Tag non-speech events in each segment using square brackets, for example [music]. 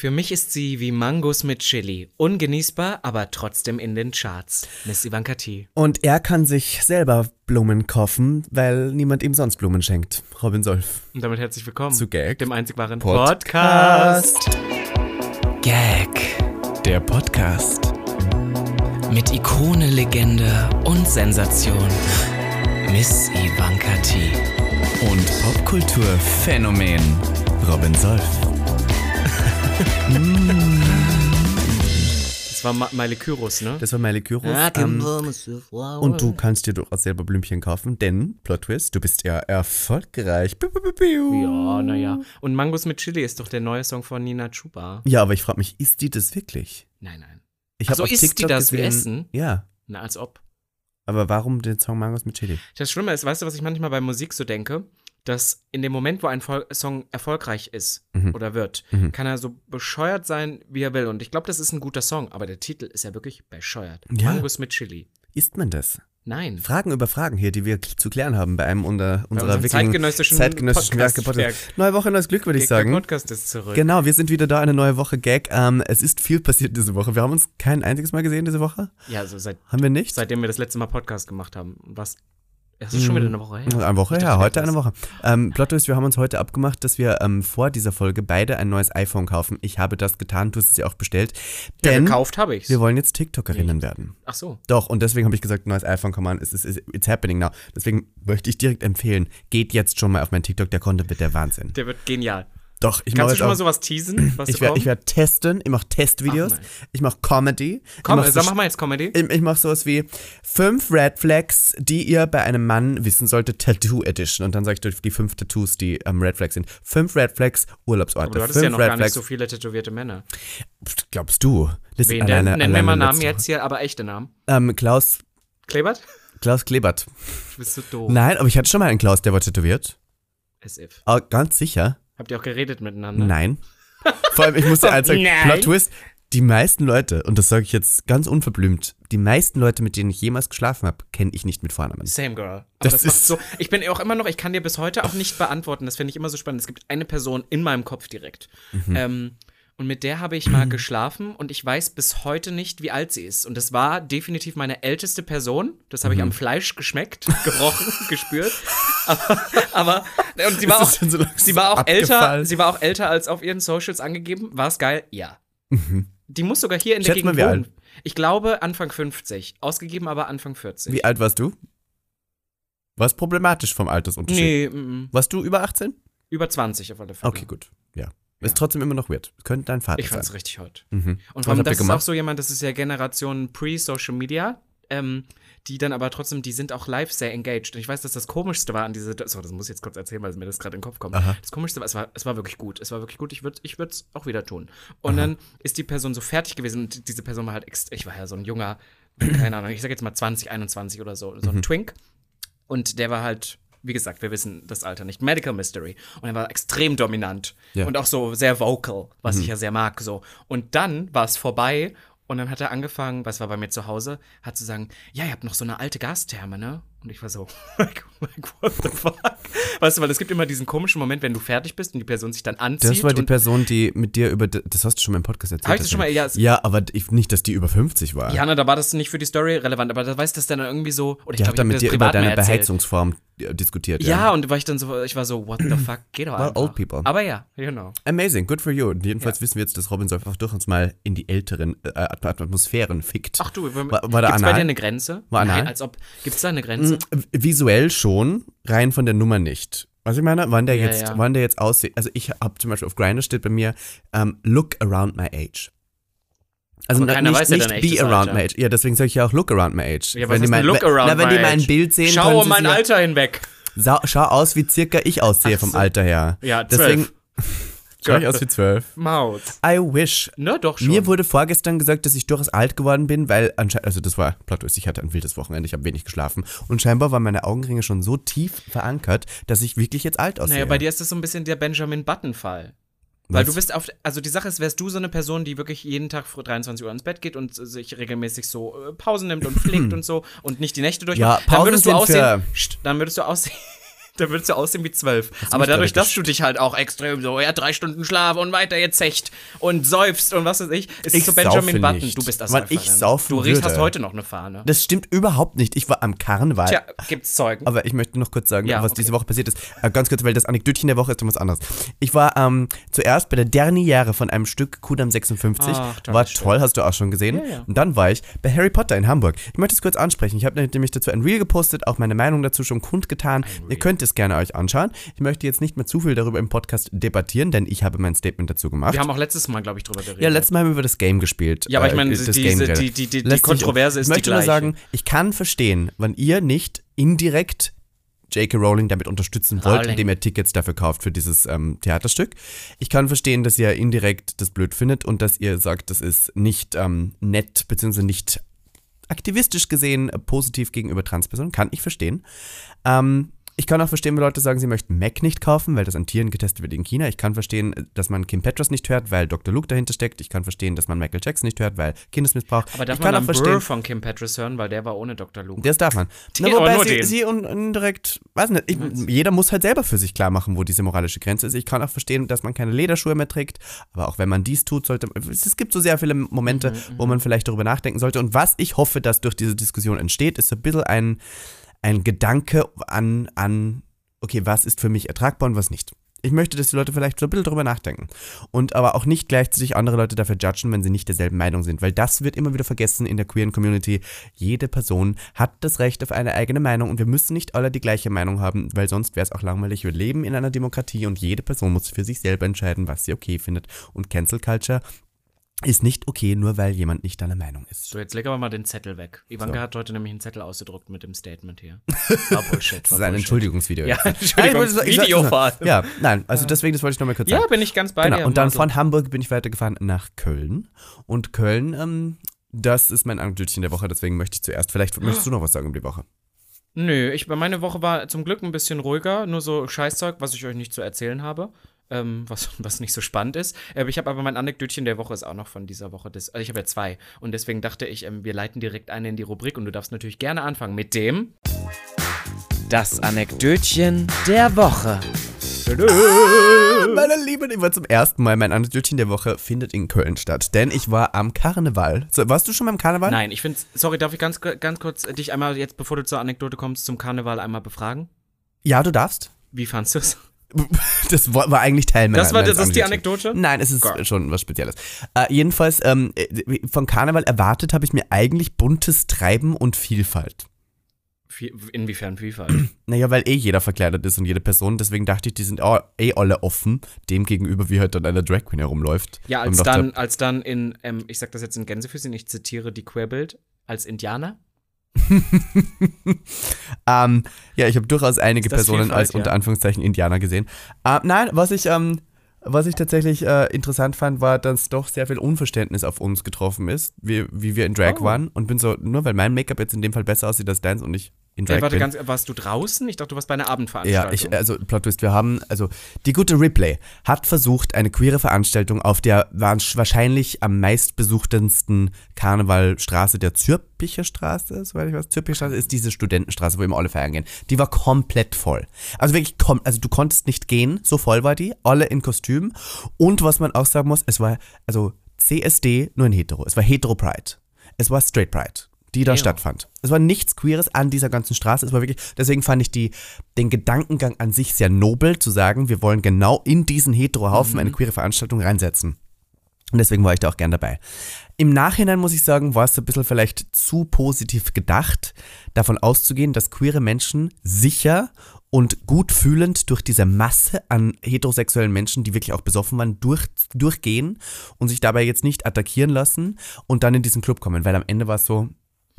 Für mich ist sie wie Mangos mit Chili. Ungenießbar, aber trotzdem in den Charts. Miss Ivanka T. Und er kann sich selber Blumen kaufen, weil niemand ihm sonst Blumen schenkt. Robin Solf. Und damit herzlich willkommen Zu Gag. dem einzig wahren Podcast. Podcast. Gag. Der Podcast. Mit Ikone, Legende und Sensation. Miss Ivanka T. Und Popkulturphänomen. Robin Solf. Das war Ma Miley Kyros, ne? Das war Miley Kyros. Ähm, und du kannst dir durchaus selber Blümchen kaufen, denn, Plot Twist, du bist ja erfolgreich. Piu, piu, piu. Ja, naja. Und Mangos mit Chili ist doch der neue Song von Nina Chuba. Ja, aber ich frage mich, ist die das wirklich? Nein, nein. Ich Ach hab so, auf isst die TikTok das wie gesehen- Essen? Ja. Na, als ob. Aber warum den Song Mangos mit Chili? Das Schlimme ist, weißt du, was ich manchmal bei Musik so denke? Dass in dem Moment, wo ein Vol Song erfolgreich ist Mhm. oder wird, Mhm. kann er so bescheuert sein, wie er will. Und ich glaube, das ist ein guter Song, aber der Titel ist ja wirklich bescheuert. Ja. Mangos mit Chili. Isst man das? Nein. Fragen über Fragen hier, die wir zu klären haben bei einem unter, unserer wirklichen zeitgenössischen zeitgenössischen Podcast- Werke Podcast. Neue Woche, neues Glück, würde ich Der sagen. Podcast ist zurück. Genau, wir sind wieder da, eine neue Woche Gag. Ähm, es ist viel passiert diese Woche. Wir haben uns kein einziges Mal gesehen diese Woche. Ja, also seit, Haben wir nicht? seitdem wir das letzte Mal Podcast gemacht haben. Was? Es ist schon wieder eine Woche her. Eine Woche, Ich ja, heute eine Woche. Ähm, Plot ist, wir haben uns heute abgemacht, dass wir ähm, vor dieser Folge beide ein neues iPhone kaufen. Ich habe das getan, du hast es ja auch bestellt. Ja, Denn gekauft habe ich's. wir wollen jetzt TikTokerinnen werden. Ach so. Doch, und deswegen habe ich gesagt, neues iPhone, come on, it's, it's, it's happening now. Deswegen möchte ich direkt empfehlen, geht jetzt schon mal auf mein TikTok, der Content wird der Wahnsinn. Der wird genial. Doch, ich Kannst du schon mal auch, sowas teasen? Was ich werde werd testen, ich mache Testvideos, Ach, ich mache Comedy. Komm, mach sag, so mach mal jetzt Comedy. Ich, ich mache sowas wie fünf Red Flags, die ihr bei einem Mann wissen solltet, Tattoo Edition. Und dann sage ich durch die fünf Tattoos, die ähm, Red Flags sind. Fünf Red Flags, Urlaubsorte. Aber du hattest fünf ja noch Red gar nicht Flags. so viele tätowierte Männer. Glaubst du? Das Wen ist denn? alleine- Nenn mir mal alleine Namen jetzt hier, aber echte Namen. Ähm, Klaus, Klebert? Klaus Klebert. Du bist so doof. Nein, aber ich hatte schon mal einen Klaus, der war tätowiert. As if. Ah, ganz sicher. Habt ihr auch geredet miteinander? Nein. Vor allem, ich muss dir [laughs] eins sagen. Plot Twist, die meisten Leute, und das sage ich jetzt ganz unverblümt, die meisten Leute, mit denen ich jemals geschlafen habe, kenne ich nicht mit Vornamen. Same girl. Aber Das das, ist- so. Ich bin auch immer noch, ich kann dir bis heute auch nicht beantworten. Das finde ich immer so spannend. Es gibt eine Person in meinem Kopf direkt. Mhm. Ähm, und mit der habe ich mal [clears throat] geschlafen und ich weiß bis heute nicht, wie alt sie ist. Und das war definitiv meine älteste Person. Das Mhm. habe ich am Fleisch geschmeckt, [laughs] gerochen, gespürt. Aber, aber und sie [laughs] war auch, so sie war auch älter, sie war auch älter als auf ihren Socials angegeben. War es geil? Ja. Die muss sogar hier in der Mhm. Schätz mal, Gegend wie wohnen. Ich glaube Anfang 50. Ausgegeben aber Anfang 40. Wie alt warst du? War problematisch vom Altersunterschied? Nee, mm, mm. Warst du über 18? über 20 auf alle Fälle. Okay, gut. Ja. Ist trotzdem immer noch weird. Könnte dein Vater Ich fand's sein. richtig hot. Mhm. Und ihr das ist auch so jemand, das ist ja Generation Pre-Social Media, ähm, die dann aber trotzdem, die sind auch live sehr engaged. Und ich weiß, dass das Komischste war an diese, so, das muss ich jetzt kurz erzählen, weil mir das gerade in den Kopf kommt. Aha. Das Komischste war, es war, es war wirklich gut. Es war wirklich gut. Ich würde ich es auch wieder tun. Und dann ist die Person so fertig gewesen und diese Person war halt, ich war ja so ein junger, [clears throat] keine Ahnung, ich sag jetzt mal 20, 21 oder so, so ein Mhm. Twink. Und der war halt, wie gesagt, wir wissen das Alter nicht, Medical Mystery. Und er war extrem dominant Ja. Mhm. und auch so sehr vocal, was ich ja sehr mag. So. Und dann war es vorbei und dann hat er angefangen, was war bei mir zu Hause, hat zu sagen, ja, ihr habt noch so eine alte Gastherme, ne? Und ich war so, [laughs] like, like, what the fuck? Weißt du, weil es gibt immer diesen komischen Moment, wenn du fertig bist und die Person sich dann anzieht. Das war die Person, die mit dir über. Das hast du schon mal im Podcast erzählt. Hab ich das schon mal? Ja, es- Ja, aber ich, nicht, dass die über 50 war. ja, na, da war das nicht für die Story relevant, aber da weißt du das dann irgendwie so, oder ich die glaube, hat dann ich mit dir über deine. Beheizungsform äh, diskutiert. Ja, und war ich dann so, ich war so, what the fuck, geht doch Well, einfach. old people. Aber ja, genau. Amazing, good for you. Und jedenfalls wissen wir jetzt, dass Robin Solf auch durch uns mal in die älteren äh, At- Atmosphären fickt. Ach du, War- war da gibt's bei dir eine Grenze? War anal? Nein, als ob, gibt's da eine Grenze? V- Visuell schon, rein von der Nummer nicht. Was ich meine, wann der Ja, jetzt, ja. wann der jetzt aussieht. Also ich habe zum Beispiel auf Grindr steht bei mir, ähm, look around my age. Also na- nicht, weiß ja nicht be around Alter. my age. Ja, deswegen sage ich ja auch look around my age. Ja, wenn die ist mein, ein Look around na, wenn my die mein age? Bild sehen, Schau um mein Alter hinweg. Schau aus, wie circa ich aussehe Ach vom so. Alter her. Ja, Deswegen zwölf. Schau ich aus wie zwölf. Maut. I wish. Ne, doch schon. Mir wurde vorgestern gesagt, dass ich durchaus alt geworden bin, weil anscheinend, also das war Twist, ich hatte ein wildes Wochenende, ich habe wenig geschlafen und scheinbar waren meine Augenringe schon so tief verankert, dass ich wirklich jetzt alt aussehe. naja, bei dir ist das so ein bisschen der Benjamin Button-Fall. Weil Was? du bist auf, also die Sache ist, wärst du so eine Person, die wirklich jeden Tag vor 23 Uhr ins Bett geht und sich regelmäßig so äh, Pausen nimmt und pflegt [clears throat] und so und nicht die Nächte durchmacht, Ja, dann würdest du aussehen, für- dann würdest du aussehen, Da würdest du aussehen wie zwölf. Aber dadurch, dass du dich halt auch extrem so, ja, drei Stunden Schlaf und weiter jetzt hecht und seufzt und was weiß ich, ist Ich so Benjamin saufe Button. nicht. Du bist das Weil ich saufen Du riechst, hast heute noch eine Fahne. Das stimmt überhaupt nicht. Ich war am Karneval. Tja, gibt's Zeugen. Aber ich möchte noch kurz sagen, Ja, was okay. diese Woche passiert ist. Äh, ganz kurz, weil das Anekdötchen der Woche ist und was anderes. Ich war ähm, zuerst bei der Derniere von einem Stück Kudam 56. Ach, war toll, hast du auch schon gesehen. Ja, ja. Und dann war ich bei Harry Potter in Hamburg. Ich möchte es kurz ansprechen. Ich habe nämlich dazu ein Reel gepostet, auch meine Meinung dazu schon kundgetan. Ihr könnt es gerne euch anschauen. Ich möchte jetzt nicht mehr zu viel darüber im Podcast debattieren, denn ich habe mein Statement dazu gemacht. Wir haben auch letztes Mal, glaube ich, drüber geredet. Ja, letztes Mal haben wir über das Game gespielt. Ja, aber ich meine, äh, das diese- Game geredet. die- die- die- die Kontroverse ist Ich die möchte nur gleiche. sagen, ich kann verstehen, wenn ihr nicht indirekt J.K. Rowling damit unterstützen wollt, Rowling. indem ihr Tickets dafür kauft für dieses ähm, Theaterstück. Ich kann verstehen, dass ihr indirekt das blöd findet und dass ihr sagt, das ist nicht ähm, nett bzw. nicht aktivistisch gesehen äh, positiv gegenüber Transpersonen. Kann ich verstehen. Ähm, ich kann auch verstehen, wenn Leute sagen, sie möchten Mac nicht kaufen, weil das an Tieren getestet wird in China. Ich kann verstehen, dass man Kim Petras nicht hört, weil Dr. Luke dahinter steckt. Ich kann verstehen, dass man Michael Jackson nicht hört, weil Kindesmissbrauch. aber darf ich man kann Brr verstehen, von Kim Petras hören, weil der war ohne Dr. Luke. das darf man. [laughs] Na, Den- aber wobei sie, sie un, indirekt, weiß nicht, ich, jeder muss halt selber für sich klar machen, wo diese moralische Grenze ist. Ich kann auch verstehen, dass man keine Lederschuhe mehr trägt, aber auch wenn man dies tut, sollte es gibt so sehr viele Momente, wo man vielleicht darüber nachdenken sollte. Und was ich hoffe, dass durch diese Diskussion entsteht, ist so ein bisschen ein, ein Gedanke an, an, okay, was ist für mich ertragbar und was nicht. Ich möchte, dass die Leute vielleicht so ein bisschen drüber nachdenken. Und aber auch nicht gleichzeitig andere Leute dafür judgen, wenn sie nicht derselben Meinung sind. Weil das wird immer wieder vergessen in der queeren Community. Jede Person hat das Recht auf eine eigene Meinung und wir müssen nicht alle die gleiche Meinung haben, weil sonst wäre es auch langweilig. Wir leben in einer Demokratie und jede Person muss für sich selber entscheiden, was sie okay findet. Und Cancel Culture ist nicht okay, nur weil jemand nicht deiner Meinung ist. So, jetzt leg aber mal den Zettel weg. Ivanka So. hat heute nämlich einen Zettel ausgedruckt mit dem Statement hier. [laughs] War Bullshit. Das War ist ein Bullshit. Entschuldigungsvideo. Ja, jetzt. [laughs] Entschuldigung, Nein, ich wollte- ich wollte- Videofahrt. Ja, nein, also deswegen, das wollte ich nochmal kurz sagen. Ja, bin ich ganz bei Genau, dir. und dann Marcel. von Hamburg bin ich weitergefahren nach Köln. Und Köln, ähm, das ist mein Anekdötchen der Woche, deswegen möchte ich zuerst, vielleicht möchtest du noch was sagen um die Woche. Nö, ich, meine Woche war zum Glück ein bisschen ruhiger, nur so Scheißzeug, was ich euch nicht zu erzählen habe. Ähm, was, [laughs] was nicht so spannend ist. Äh, ich habe aber mein Anekdötchen der Woche ist auch noch von dieser Woche. Das, also ich habe ja zwei. Und deswegen dachte ich, ähm, wir leiten direkt eine in die Rubrik und du darfst natürlich gerne anfangen mit dem. Das Anekdötchen der Woche. Meine Lieben, ich war zum ersten Mal, mein Anekdötchen der Woche findet in Köln statt, denn ich war am Karneval. So, warst du schon beim Karneval? Nein, ich finde, sorry, darf ich ganz, ganz kurz dich einmal jetzt, bevor du zur Anekdote kommst, zum Karneval einmal befragen? Ja, du darfst. Wie fandst du es? [laughs] Das war, eigentlich Teil meiner Das war das ist die. Anekdote? Nein, es ist Geil. schon was Spezielles. Äh, jedenfalls, ähm, äh, von Karneval erwartet habe ich mir eigentlich buntes Treiben und Vielfalt. Wie- Inwiefern Vielfalt? [clears throat] Naja, weil eh jeder verkleidet ist und jede Person, deswegen dachte ich, die sind auch, eh alle offen, dem gegenüber, wie halt dann eine Drag Queen herumläuft. Ja, als dann, als dann in, ähm, ich sag das jetzt in Gänsefüßchen, ich zitiere die Querbild, als Indianer. [laughs] Ähm, ja, ich habe durchaus einige Personen als unter Anführungszeichen Indianer gesehen. Ähm, nein, was ich, ähm, was ich tatsächlich äh, interessant fand, war, dass doch sehr viel Unverständnis auf uns getroffen ist, wie, wie wir in Drag Oh. waren. Und bin so, nur weil mein Make-up jetzt in dem Fall besser aussieht als deins und ich in Ey, warte, bin. ganz, warst du draußen? Ich dachte, du warst bei einer Ja, Abendveranstaltung. ich, also Plot Twist, wir haben, also die gute Ripley hat versucht, eine queere Veranstaltung auf der wahrscheinlich am meistbesuchtesten Karnevalstraße der Zürpicher Straße, soweit ich weiß. Zürpicher Straße ist diese Studentenstraße, wo immer alle feiern gehen. Die war komplett voll. Also wirklich, kom also du konntest nicht gehen, so voll war die, alle in Kostüm. Und was man auch sagen muss, es war, also CSD nur in Hetero. Es war Hetero Pride. Es war Straight Pride die da Ja. stattfand. Es war nichts Queeres an dieser ganzen Straße. Es war wirklich, deswegen fand ich die, den Gedankengang an sich sehr nobel, zu sagen, wir wollen genau in diesen Heterohaufen eine queere Veranstaltung reinsetzen. Und deswegen war ich da auch gern dabei. Im Nachhinein muss ich sagen, war es ein bisschen vielleicht zu positiv gedacht, davon auszugehen, dass queere Menschen sicher und gut fühlend durch diese Masse an heterosexuellen Menschen, die wirklich auch besoffen waren, durch, durchgehen und sich dabei jetzt nicht attackieren lassen und dann in diesen Club kommen, weil am Ende war es so,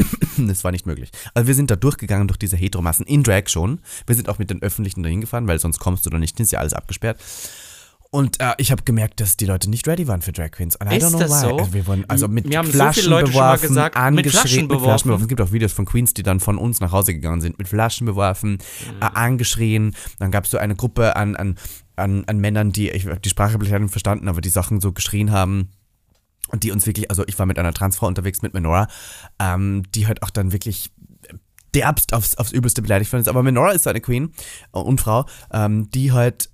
[coughs] das war nicht möglich. Also wir sind da durchgegangen durch diese Heteromassen in Drag schon. Wir sind auch mit den Öffentlichen dahin gefahren, weil sonst kommst du da nicht hin, ist ja alles abgesperrt. Und äh, ich habe gemerkt, dass die Leute nicht ready waren für Drag Queens. And I Ist don't know das why. so? Also wir wurden also mit so Flaschen mal beworfen, gesagt, mit angeschrien, Flaschen mit Flaschen beworfen. beworfen. Es gibt auch Videos von Queens, die dann von uns nach Hause gegangen sind, mit Flaschen beworfen, Mhm. äh, angeschrien. Dann gab es so eine Gruppe an, an, an, an Männern, die, ich die Sprache leider nicht verstanden, aber die Sachen so geschrien haben. Und die uns wirklich, also ich war mit einer Transfrau unterwegs, mit Menora, ähm, die halt auch dann wirklich derbst aufs, aufs Übelste beleidigt worden ist. Aber Menora ist so eine Queen und Frau, ähm, die halt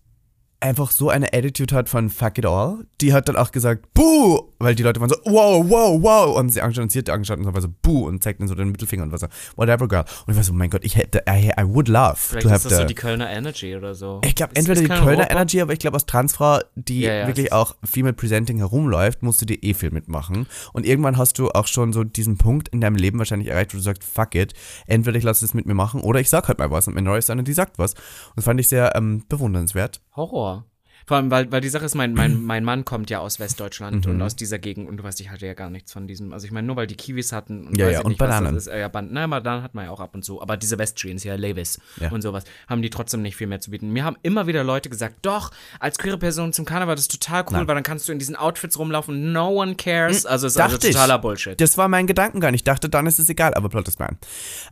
einfach so eine Attitude hat von fuck it all. Die hat dann auch gesagt, buh, weil die Leute waren so, wow, wow, wow, und sie angeschaut und sie hat angeschaut und so war so, buh, und zeigt dann so den Mittelfinger und war so, whatever girl. Und ich war so, mein Gott, ich hätte, I, I would love Vielleicht to ist have das so die Kölner Energy oder so. ich glaube, Ist- entweder ist die Kölner Europa? Energy, aber ich glaube, als Transfrau, die Ja, ja, wirklich auch Female Presenting herumläuft, musst du dir eh viel mitmachen. Und irgendwann hast du auch schon so diesen Punkt in deinem Leben wahrscheinlich erreicht, wo du sagst, fuck it, entweder ich lasse es mit mir machen oder ich sag halt mal was. Und Minori ist eine, die sagt was. Und das fand ich sehr ähm, bewundernswert. 好火啊。Vor allem, weil, weil die Sache ist, mein, mein, [clears throat] mein Mann kommt ja aus Westdeutschland Mhm. und aus dieser Gegend und du weißt, ich hatte ja gar nichts von diesem. Also ich meine, nur weil die Kiwis hatten und Ja, weiß ja, ich und nicht, was Bananen. das ist. Äh, ja, Ban na, Bananen hat man ja auch ab und zu. Aber diese Westjeans hier, Levis Ja. und sowas, haben die trotzdem nicht viel mehr zu bieten. Mir haben immer wieder Leute gesagt, doch, als queere Person zum Karneval, das ist total cool, Nein. weil dann kannst du in diesen Outfits rumlaufen, no one cares. Also es ist also Dachte ich. totaler Bullshit. Das war mein Gedankengang. Ich dachte, dann ist es egal, aber Plot ist mein.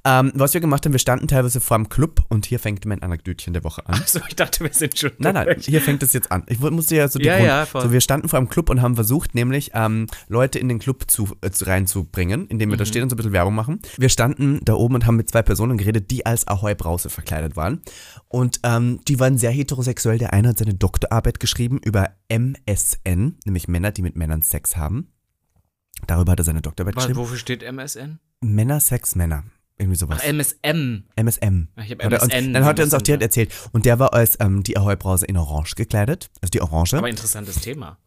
Ähm, was wir gemacht haben, wir standen teilweise vor dem Club und hier fängt mein Anekdötchen der Woche an. so, ich dachte, wir sind schon Nein, nein, hier fängt es jetzt an. Ich musste ja so die Ja, Grund, ja, so wir standen vor einem Club und haben versucht, nämlich ähm, Leute in den Club zu, äh, zu reinzubringen, indem wir Mhm. da stehen und so ein bisschen Werbung machen. Wir standen da oben und haben mit zwei Personen geredet, die als Ahoi Brause verkleidet waren. Und ähm, die waren sehr heterosexuell. Der eine hat seine Doktorarbeit geschrieben über MSN, nämlich Männer, die mit Männern Sex haben. Darüber hat er seine Doktorarbeit geschrieben. wofür steht MSN? Männer, Sex, Männer. Irgendwie sowas. Ach, MSM. MSM. Ich hab er- und MSN dann hat er uns auch direkt erzählt. Und der war als ähm, die Ahoi Brause in Orange gekleidet. Also die Orange. Aber interessantes Thema.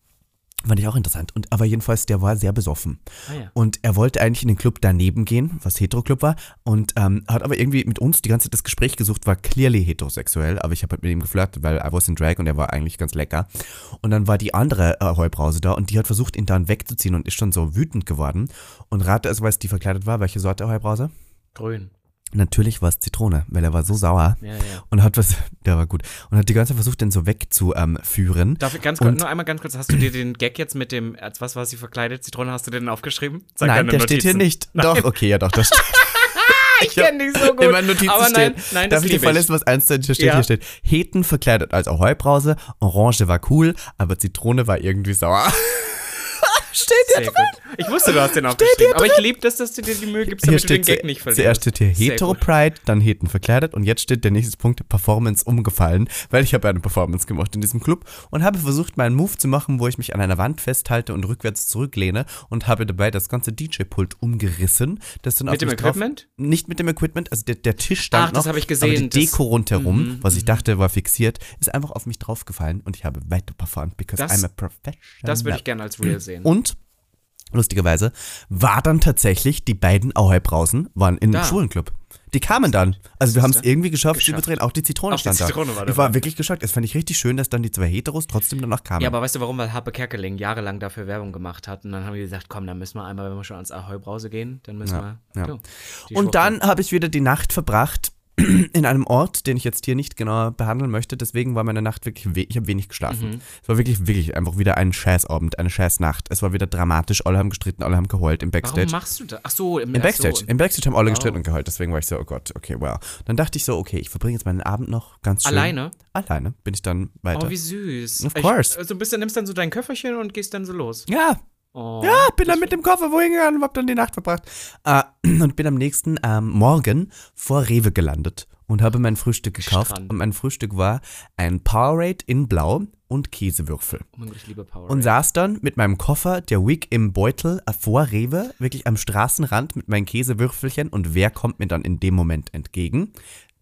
Fand ich auch interessant. Und aber jedenfalls, der war sehr besoffen. Ah ja. Und er wollte eigentlich in den Club daneben gehen, was Hetero-Club war, und ähm, hat aber irgendwie mit uns die ganze Zeit das Gespräch gesucht, war clearly heterosexuell, aber ich habe halt mit ihm geflirtet, weil I was in Drag und er war eigentlich ganz lecker. Und dann war die andere äh, Heubrause da und die hat versucht, ihn dann wegzuziehen und ist schon so wütend geworden. Und rate also, was die verkleidet war, welche Sorte Heubrause? Grün. Natürlich war es Zitrone, weil er war so sauer Ja, ja. und hat was, [laughs] der war gut, und hat die ganze Zeit versucht, den so wegzuführen. Ähm. Darf ich ganz kurz, Und- nur einmal ganz kurz, hast du dir den Gag jetzt mit dem, als was war sie verkleidet, Zitrone, hast du den aufgeschrieben? Zeig Nein, der steht hier Notizen. nicht. Doch, okay, ja doch, das [laughs] steht. Ich kenne dich so gut. In meinen Notizen aber nein, steht, nein, darf das ich dir liebe vorlesen, was eins hier steht? Ja. Hier steht, Heten verkleidet als Ahoi-Brause, Orange war cool, aber Zitrone war irgendwie sauer. Steht Sehr gut. Ich wusste, du hast den aufgeschrieben. Aber ich liebe das, dass du dir die Mühe gibst, Hier damit du den steht Gag nicht verlierst. zuerst steht hier Hetero. Pride, dann Heten verkleidet und jetzt steht der nächste Punkt Performance umgefallen, weil ich habe eine Performance gemacht in diesem Club und habe versucht, meinen Move zu machen, wo ich mich an einer Wand festhalte und rückwärts zurücklehne und habe dabei das ganze DJ-Pult umgerissen. Das dann Mit dem mich drauf- Equipment? Nicht mit dem Equipment, also der, der Tisch stand Ach, das noch, habe ich gesehen, aber die das- Deko rundherum, Mhm, was ich dachte war fixiert, ist einfach auf mich draufgefallen und ich habe weiter performt, because Das- I'm a professional. Das würde ich gerne als Real sehen. Und lustigerweise war dann tatsächlich die beiden Auhai-Brausen waren in Da. dem Schwulenclub. Die kamen dann. Also wir haben es irgendwie geschafft, Geschafft. zu drehen. Auch die Zitrone Auch die stand Zitrone da. war ich war wirklich geschockt. Das fand ich richtig schön, dass dann die zwei Heteros trotzdem danach kamen. ja, aber weißt du warum? Weil Harpe Kerkeling jahrelang dafür Werbung gemacht hat. Und dann haben die gesagt, komm, dann müssen wir einmal, wenn wir schon ans Ahoi Brause gehen, dann müssen Ja, wir. ja. So, die Und dann habe ich wieder die Nacht verbracht in einem Ort, den ich jetzt hier nicht genau behandeln möchte. Deswegen war meine Nacht wirklich, we ich habe wenig geschlafen. Mhm. Es war wirklich, wirklich einfach wieder ein Scheißabend, eine Scheißnacht. Es war wieder dramatisch. Alle haben gestritten, alle haben geheult im Warum Backstage. machst du das? Ach so, im, Im Backstage. So. Im Backstage haben alle Wow. gestritten und geheult. Deswegen war ich so, oh Gott, okay, wow. Dann dachte ich so, okay, ich verbringe jetzt meinen Abend noch ganz schön. Alleine? Alleine bin ich dann weiter. Oh, wie süß. Of course. Ich, also bist du, nimmst dann so dein Köfferchen und gehst dann so los. ja, Oh. ja, bin dann mit dem Koffer wohin gegangen und hab dann die Nacht verbracht. Äh, [clears throat] und bin am nächsten ähm, Morgen vor Rewe gelandet und habe mein Frühstück gekauft. Strand. Und mein Frühstück war ein Powerade in Blau und Käsewürfel. Oh mein Gott, ich liebe Power. Und saß dann mit meinem Koffer, der Wig im Beutel äh, vor Rewe, wirklich am Straßenrand mit meinen Käsewürfelchen. Und wer kommt mir dann in dem Moment entgegen?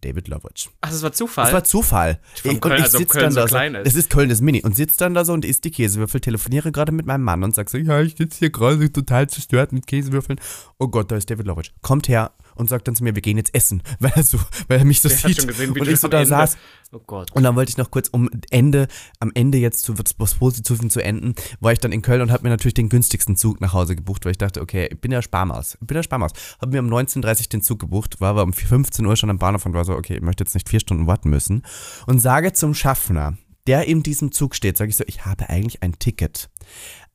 David Lovitch. Ach, das war Zufall. Das war Zufall. Vom Ich, und Köln- ich also sitz Köln dann so da klein so, ist. Es ist Köln, das Mini. Und sitze dann da so und isst die Käsewürfel, telefoniere gerade mit meinem Mann und sag so, ja, ich sitze hier gerade total zerstört mit Käsewürfeln. Oh Gott, da ist David Lovitch. Kommt her und sagt dann zu mir, wir gehen jetzt essen, [laughs] weil er, so, weil er mich so Der sieht. hat schon gesehen, wie und ich so da Ende- saß Oh Gott. und dann wollte ich noch kurz um Ende, am Ende jetzt zu was was Positiven zu enden, war ich dann in Köln und habe mir natürlich den günstigsten Zug nach Hause gebucht, weil ich dachte, okay, ich bin ja Sparmaus. Ich bin ja Sparmaus. Habe mir um 19.30 Uhr den Zug gebucht, war aber um 15 Uhr schon am Bahnhof und war so, okay, ich möchte jetzt nicht vier Stunden warten müssen. Und sage zum Schaffner, der in diesem Zug steht, sage ich so, ich habe eigentlich ein Ticket.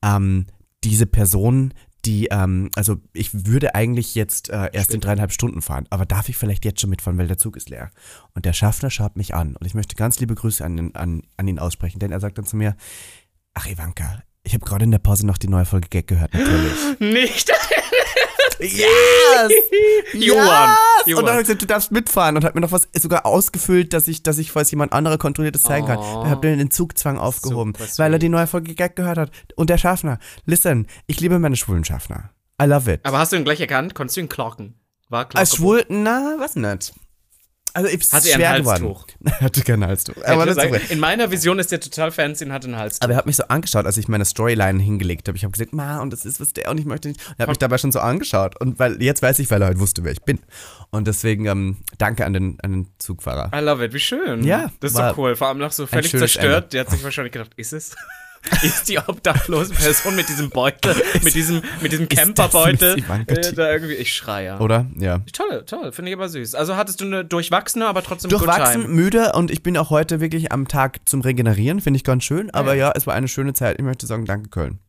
Ähm, diese Person, die, ähm, also ich würde eigentlich jetzt äh, erst in dreieinhalb Stunden fahren, aber darf ich vielleicht jetzt schon mitfahren, weil der Zug ist leer? Und der Schaffner schaut mich an und ich möchte ganz liebe Grüße an, ihn- an, an ihn aussprechen, denn er sagt dann zu mir, ach Ivanka, ich habe gerade in der Pause noch die neue Folge Gag gehört, natürlich. [laughs] Nicht. Yes! [laughs] You won. You Und dann won. hat er gesagt, du darfst mitfahren und hat mir noch was sogar ausgefüllt, dass ich, dass ich, falls jemand anderer kontrolliert das zeigen kann. Oh. Da hat er den Zugzwang aufgehoben, weil er die neue Folge Gag gehört hat. Und der Schaffner, listen, ich liebe meine schwulen Schaffner. I love it. Aber hast du ihn gleich erkannt? Konntest du ihn klocken? War klocken. Als schwul, na, was nicht. Also, ich Hatte er ein schwer Halstuch? [laughs] Er hatte kein Halstuch. Aber, das okay. in meiner Vision ist der total fancy und hat einen Hals. aber er hat mich so angeschaut, als ich meine Storyline hingelegt habe. Ich habe gesagt, ma, und das ist was der und ich möchte nicht. Und er hat mich dabei schon so angeschaut. Und weil jetzt weiß ich, weil er halt wusste, wer ich bin. Und deswegen ähm, danke an den, an den Zugfahrer. I love it, wie schön. Ja, Das ist doch cool. Vor allem noch so völlig zerstört. Der hat sich wahrscheinlich gedacht, ist es? [laughs] ist die obdachlose Person mit diesem Beutel, mit diesem, mit diesem Camperbeutel, äh, da irgendwie, ich schreie. Oder? Ja. Toll, toll, finde ich aber süß. Also hattest du eine durchwachsene, aber trotzdem Durchwachsen, müde und ich bin auch heute wirklich am Tag zum Regenerieren, finde ich ganz schön. Aber ja. es war eine schöne Zeit. Ich möchte sagen, danke Köln.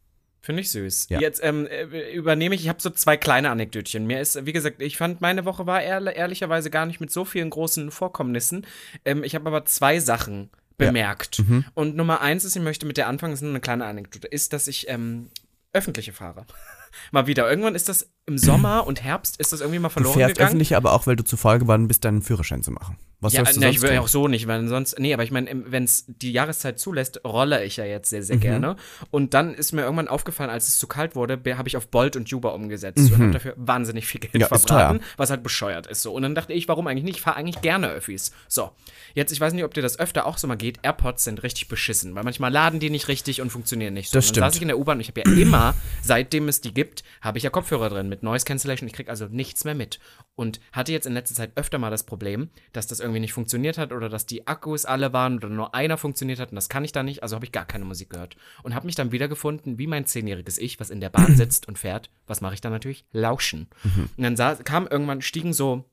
Finde ich süß. Ja. Jetzt ähm, äh, übernehme ich, ich habe so zwei kleine Anekdötchen. Mir ist, wie gesagt, ich fand, meine Woche war ehr ehrlicherweise gar nicht mit so vielen großen Vorkommnissen. Ähm, ich habe aber zwei Sachen bemerkt. Mhm. Und Nummer eins ist, ich möchte mit der anfangen, ist nur eine kleine Anekdote, ist, dass ich ähm, öffentliche fahre. [laughs] mal wieder. Irgendwann ist das im Sommer und Herbst ist das irgendwie mal Du verloren fährst gegangen. öffentlich, aber auch, weil du zu faul geworden bist, deinen Führerschein zu machen. Was Ja, sollst du na, sonst ich will ja auch so nicht, weil sonst, nee, aber ich meine, wenn es die Jahreszeit zulässt, rolle ich ja jetzt sehr, Mhm. sehr gerne. Und dann ist mir irgendwann aufgefallen, als es zu kalt wurde, habe ich auf Bolt und Uber umgesetzt und habe dafür wahnsinnig viel Geld Mhm. Ja, verbraten, was halt bescheuert ist so. Und dann dachte ich, warum eigentlich nicht? Ich fahre eigentlich gerne Öffis. So, jetzt, ich weiß nicht, ob dir das öfter auch so mal geht, AirPods sind richtig beschissen, weil manchmal laden die nicht richtig und funktionieren nicht so. Das und dann saß stimmt. ich in der U-Bahn und ich habe ja immer, seitdem es die gibt, habe ich ja Kopfhörer drin mit Noise Cancellation. Ich kriege also nichts mehr mit. Und hatte jetzt in letzter Zeit öfter mal das Problem, dass das irgendwie nicht funktioniert hat oder dass die Akkus alle waren oder nur einer funktioniert hat und das kann ich da nicht. Also habe ich gar keine Musik gehört. Und habe mich dann wiedergefunden, wie mein zehnjähriges Ich, was in der Bahn sitzt und fährt. Was mache ich dann natürlich? Lauschen. Und dann sah, kam irgendwann, stiegen so